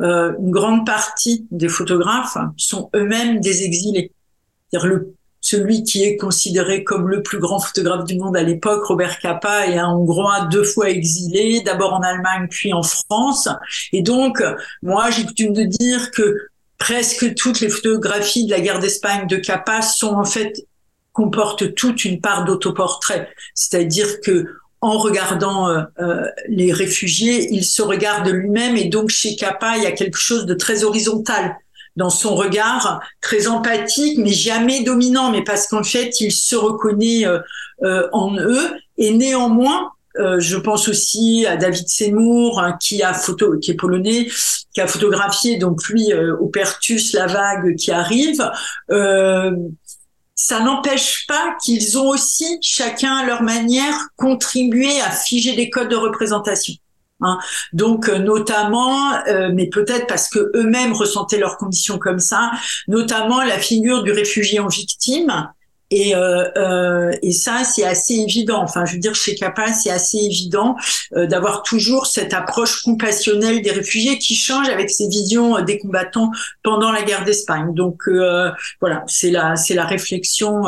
euh, une grande partie des photographes sont eux-mêmes des exilés. C'est-à-dire le celui qui est considéré comme le plus grand photographe du monde à l'époque, Robert Capa, est un Hongrois deux fois exilé, d'abord en Allemagne puis en France. Et donc, moi, j'ai coutume de dire que presque toutes les photographies de la guerre d'Espagne de Capa sont en fait comporte toute une part d'autoportrait, c'est-à-dire que en regardant euh, euh, les réfugiés, il se regarde lui-même. Et donc chez Kappa, il y a quelque chose de très horizontal dans son regard, très empathique, mais jamais dominant, mais parce qu'en fait, il se reconnaît euh, en eux et néanmoins, je pense aussi à David Seymour, hein, qui a photo, qui est polonais, qui a photographié donc lui au Pertus la vague qui arrive ça n'empêche pas qu'ils ont aussi, chacun à leur manière, contribué à figer des codes de représentation. Hein. Donc euh, notamment, euh, mais peut-être parce que eux-mêmes ressentaient leurs conditions comme ça, notamment la figure du réfugié en victime, et, euh, euh, et ça, c'est assez évident. Enfin, je veux dire, chez Capa, c'est assez évident euh, d'avoir toujours cette approche compassionnelle des réfugiés qui change avec ces visions euh, des combattants pendant la guerre d'Espagne. Donc euh, voilà, c'est la c'est la réflexion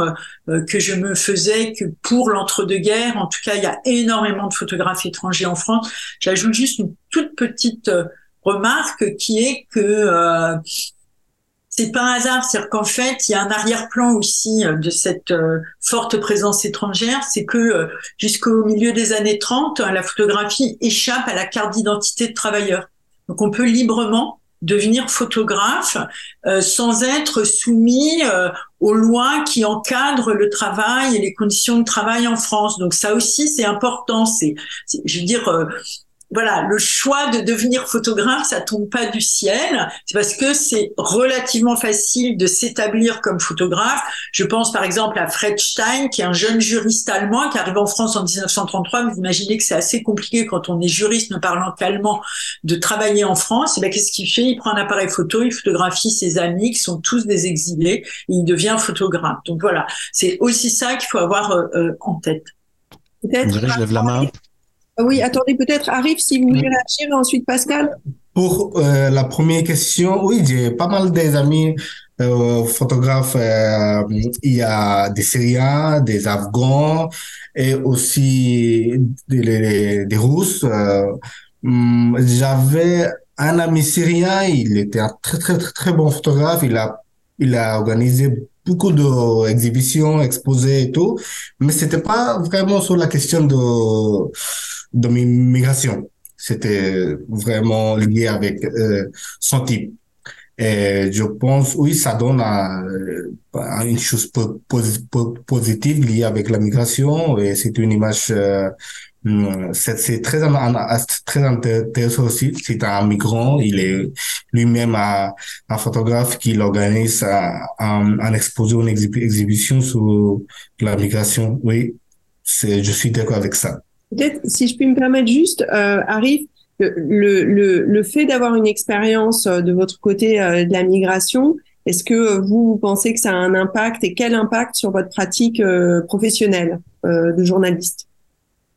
que je me faisais que pour l'entre-deux-guerres, en tout cas, il y a énormément de photographes étrangers en France. J'ajoute juste une toute petite remarque qui est que c'est pas un hasard, c'est-à-dire qu'en fait, il y a un arrière-plan aussi euh, de cette euh, forte présence étrangère, c'est que euh, jusqu'au milieu des années 30, la photographie échappe à la carte d'identité de travailleur. Donc on peut librement devenir photographe sans être soumis aux lois qui encadrent le travail et les conditions de travail en France. Donc ça aussi c'est important. C'est, je veux dire, voilà, le choix de devenir photographe, ça tombe pas du ciel. C'est parce que c'est relativement facile de s'établir comme photographe. Je pense par exemple à Fred Stein, qui est un jeune juriste allemand qui arrive en France en 1933. Vous imaginez que c'est assez compliqué quand on est juriste ne parlant qu'allemand de travailler en France. Et ben qu'est-ce qu'il fait? Il prend un appareil photo, il photographie ses amis qui sont tous des exilés, et il devient photographe. Donc voilà, c'est aussi ça qu'il faut avoir euh, euh, en tête. Peut-être. Je lève la main. Ah oui, attendez, peut-être arrive si vous voulez réagir, ensuite Pascal. Pour euh, la première question, oui, j'ai pas mal des amis euh, photographes. Euh, il y a des Syriens, des Afghans et aussi des, Russes. Hum, j'avais un ami syrien, il était un très très très très bon photographe. Il a il a organisé beaucoup d'exhibitions, exposés et tout, mais c'était pas vraiment sur la question de de migration. C'était vraiment lié avec euh, son type. Et je pense, oui, ça donne à, une chose positive liée avec la migration. Et c'est une image, euh, hmm, c'est très, très intéressant aussi. C'est un migrant, il est lui-même un, photographe qui organise un, un exposé, une exhibition sur la migration. Oui, je suis d'accord avec ça. Peut-être, si je puis me permettre juste, euh, Arif, le, le, le fait d'avoir une expérience euh, de votre côté euh, de la migration, est-ce que vous, pensez que ça a un impact et quel impact sur votre pratique professionnelle de journaliste?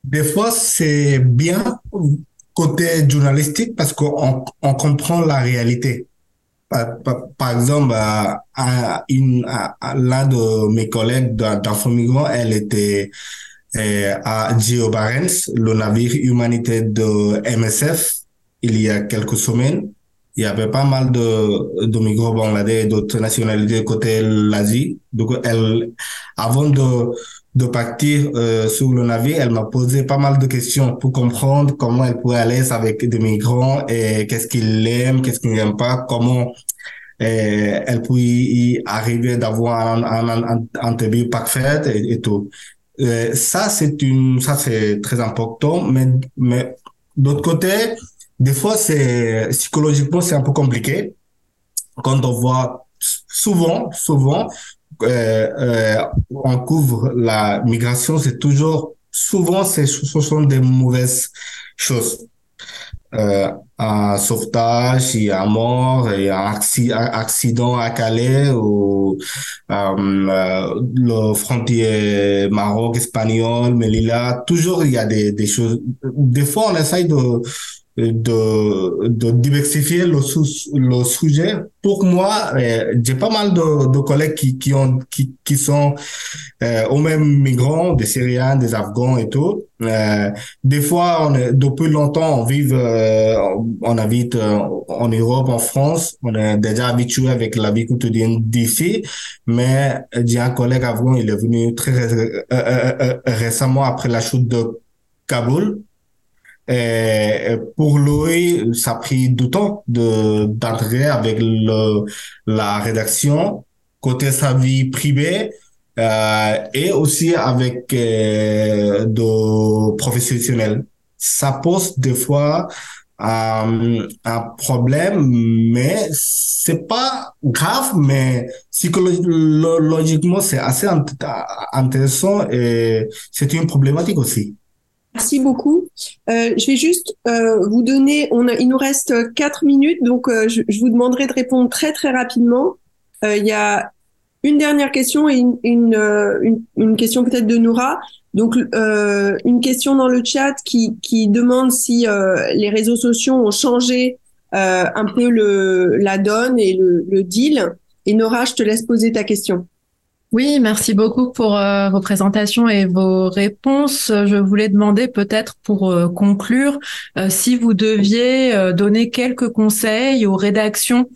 Des fois, c'est bien côté journalistique parce qu'on on comprend la réalité. Par, exemple, à, l'un de mes collègues d'enfants migrants, elle était à Gio Barents, le navire humanitaire de MSF, il y a quelques semaines. Il y avait pas mal de, de migrants bangladais et d'autres nationalités côté l'Asie. Donc, elle, avant de, de partir euh, sur le navire, elle m'a posé pas mal de questions pour comprendre comment elle pourrait aller avec des migrants et qu'est-ce qu'ils aiment, qu'est-ce qu'ils n'aiment pas, comment euh, elle pouvait y arriver d'avoir un, un, un, interview parfait et, et tout. Euh, ça, c'est une, ça, c'est très important, mais, mais d'autre côté, des fois, c'est, psychologiquement, c'est un peu compliqué. Quand on voit souvent, souvent, euh, euh, on couvre la migration, c'est toujours, souvent, ce sont des mauvaises choses euh, un sauvetage, il y a mort, il y accident à Calais ou euh, euh, le frontière Maroc, espagnol, Melilla, toujours il y a des, des choses. Des fois, on essaye de de, diversifier le, le sujet. Pour moi, euh, j'ai pas mal de, collègues qui, qui, ont, qui, qui sont euh, au même migrants, des Syriens, des Afghans et tout. Euh, des fois, depuis longtemps, on vit, euh, on habite en Europe, en France. On est déjà habitué avec la vie quotidienne d'ici. Mais j'ai un collègue afghan, il est venu très récemment après la chute de Kaboul. Et pour lui, ça a pris du temps de d'entrer avec le, la rédaction, côté sa vie privée, euh, et aussi avec euh, de professionnels. Ça pose des fois euh, un problème, mais c'est pas grave, mais psychologiquement c'est assez intéressant et c'est une problématique aussi. Merci beaucoup. Euh, je vais juste euh, vous donner, on a, il nous reste quatre minutes, donc euh, je, vous demanderai de répondre très très rapidement. Il y a une dernière question et une, une question peut-être de Noura. Donc une question dans le chat qui, qui demande si les réseaux sociaux ont changé un peu le, la donne et le, le deal. Et Nora, je te laisse poser ta question. Oui, merci beaucoup pour euh, vos présentations et vos réponses. Je voulais demander peut-être pour euh, conclure euh, si vous deviez donner quelques conseils aux rédactions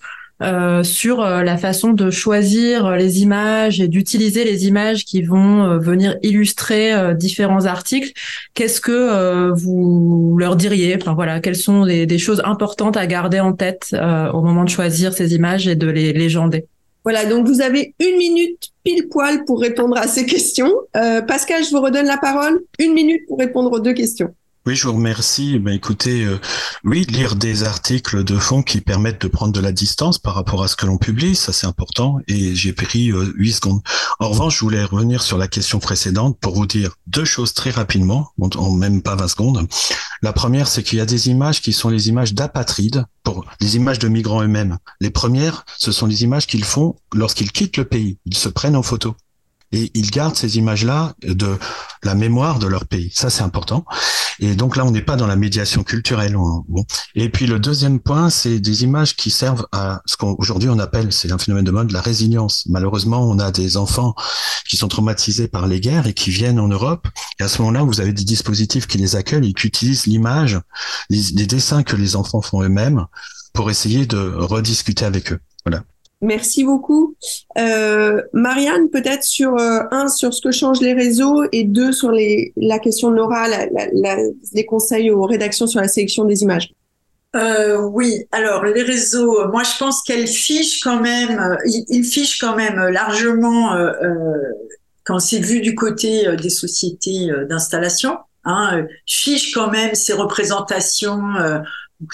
sur la façon de choisir les images et d'utiliser les images qui vont venir illustrer différents articles. Qu'est-ce que vous leur diriez? Enfin voilà, quelles sont des, des, choses importantes à garder en tête au moment de choisir ces images et de les légender voilà, donc vous avez une minute pile poil pour répondre à ces questions. Euh, Pascal, je vous redonne la parole. Une minute pour répondre aux deux questions. Oui, je vous remercie. Ben, écoutez, euh, oui, lire des articles de fond qui permettent de prendre de la distance par rapport à ce que l'on publie, ça c'est important. Et j'ai pris euh, 8 secondes. En revanche, je voulais revenir sur la question précédente pour vous dire deux choses très rapidement, en même pas 20 secondes. La première, c'est qu'il y a des images qui sont les images d'apatrides, pour les images de migrants eux-mêmes. Les premières, ce sont les images qu'ils font lorsqu'ils quittent le pays. Ils se prennent en photo. Et ils gardent ces images-là de la mémoire de leur pays. Ça, c'est important. Et donc là, on n'est pas dans la médiation culturelle. Bon. Et puis le deuxième point, c'est des images qui servent à ce qu'aujourd'hui on appelle, c'est un phénomène de mode, la résilience. Malheureusement, on a des enfants qui sont traumatisés par les guerres et qui viennent en Europe. Et à ce moment-là, vous avez des dispositifs qui les accueillent et qui utilisent l'image, les dessins que les enfants font eux-mêmes pour essayer de rediscuter avec eux. Voilà. Merci beaucoup. Euh, Marianne, peut-être sur euh, un sur ce que changent les réseaux et deux sur la question de Laura, les conseils aux rédactions sur la sélection des images. Euh, oui, alors les réseaux, moi je pense qu'elles fichent quand même, ils, fichent quand même largement quand c'est vu du côté des sociétés d'installation, hein, fichent quand même ces représentations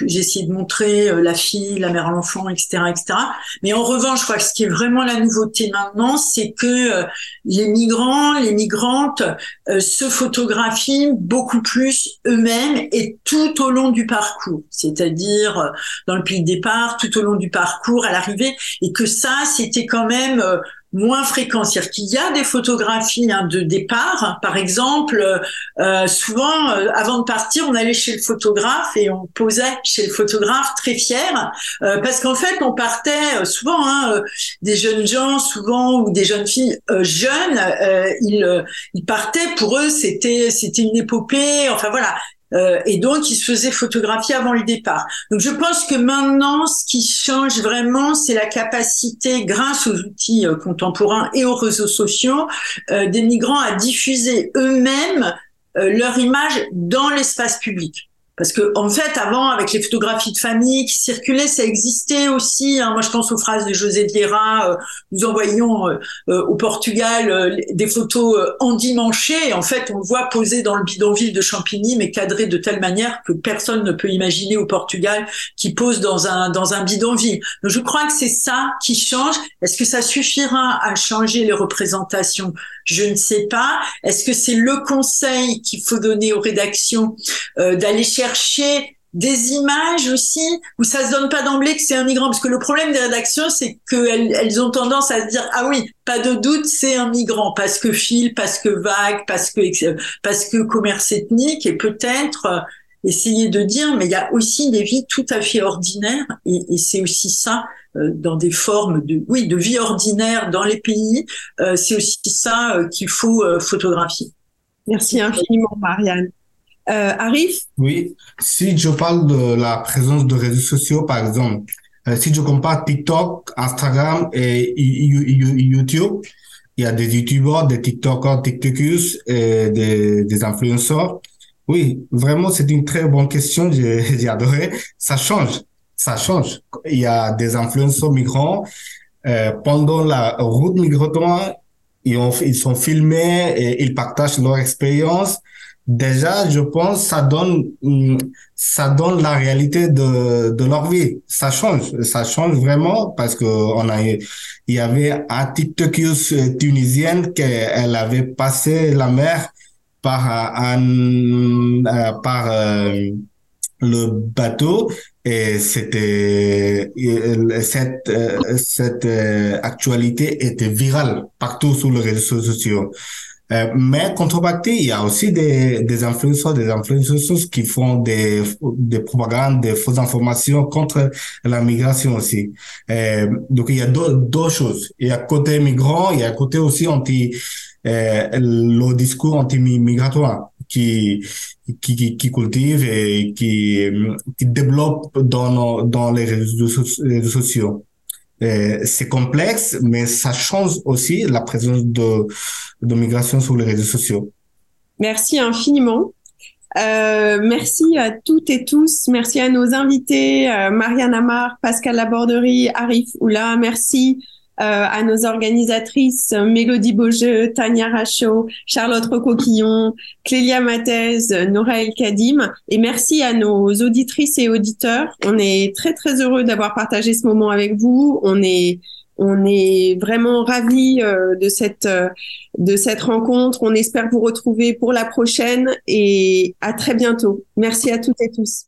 j'ai essayé de montrer euh, la fille, la mère, l'enfant, etc., etc. Mais en revanche, je crois que ce qui est vraiment la nouveauté maintenant, c'est que euh, les migrants, les migrantes euh, se photographient beaucoup plus eux-mêmes et tout au long du parcours, c'est-à-dire dans le pays de départ, tout au long du parcours, à l'arrivée, et que ça, c'était quand même moins fréquent. C'est-à-dire qu'il y a des photographies hein, de départ. Par exemple, euh, souvent, euh, avant de partir, on allait chez le photographe et on posait chez le photographe très fier, euh, parce qu'en fait, on partait souvent hein, des jeunes gens, souvent ou des jeunes filles jeunes, ils, ils partaient pour eux, c'était c'était une épopée. Enfin voilà, euh, et donc, il se faisait photographier avant le départ. Donc, je pense que maintenant, ce qui change vraiment, c'est la capacité, grâce aux outils euh, contemporains et aux réseaux sociaux, euh, des migrants à diffuser eux-mêmes leur image dans l'espace public. Parce que en fait, avant, avec les photographies de famille qui circulaient, ça existait aussi. Hein. Moi, je pense aux phrases de José Vieira. Euh, nous envoyons euh, euh, au Portugal des photos endimanchées. En fait, on le voit posé dans le bidonville de Champigny, mais cadré de telle manière que personne ne peut imaginer au Portugal qui pose dans un dans un bidonville. Donc, je crois que c'est ça qui change. Est-ce que ça suffira à changer les représentations? Je ne sais pas. Est-ce que c'est le conseil qu'il faut donner aux rédactions d'aller chercher chercher des images aussi où ça se donne pas d'emblée que c'est un migrant. Parce que le problème des rédactions c'est qu'elles elles ont tendance à se dire ah oui pas de doute c'est un migrant. Parce que fil parce que vague parce que parce que commerce ethnique et peut-être euh, essayer de dire mais il y a aussi des vies tout à fait ordinaires. Et, c'est aussi ça euh, dans des formes de oui de vie ordinaire dans les pays euh, c'est aussi ça qu'il faut photographier. Merci infiniment Marianne euh, Arif? Oui, si je parle de la présence de réseaux sociaux, par exemple, euh, si je compare TikTok, Instagram et YouTube, il y a des YouTubeurs, des TikTokers, TikTokers et des, des influenceurs. Oui, vraiment, c'est une très bonne question. J'ai adoré. Ça change. Ça change. Il y a des influenceurs migrants. Euh, pendant la route migratoire, ils, ont, ils sont filmés et ils partagent leur expérience déjà, je pense, ça donne, ça donne la réalité de, leur vie. Ça change, ça change vraiment parce que on a, il y avait un TikTokeuse tunisienne qu'elle avait passé la mer par euh, euh, le bateau et c'était cette cette euh, actualité était virale partout sur les réseaux sociaux. Euh, mais contrepartie, il y a aussi des, des influenceurs, des influenceuses qui font des, des propagandes, des fausses informations contre la migration aussi. Euh, donc il y a deux, choses. Il y a côté migrant, il y a côté aussi anti euh, le discours anti-migratoire qui, qui, qui cultive et qui, qui développe dans, dans les réseaux sociaux. Euh, c'est complexe, mais ça change aussi la présence de, de migration sur les réseaux sociaux. Merci infiniment. Euh, merci à toutes et tous. Merci à nos invités, euh, Marianne Amar, Pascal Laborderie, Arif Oula. Merci à nos organisatrices Mélodie Beaujeu, Tania Rachaud, Charlotte Recoquillon, Clélia Mathès, Noraël Kadim. Et merci à nos auditrices et auditeurs. On est très, très heureux d'avoir partagé ce moment avec vous. On est on est vraiment ravis euh, de cette euh, de cette rencontre. On espère vous retrouver pour la prochaine et à très bientôt. Merci à toutes et tous.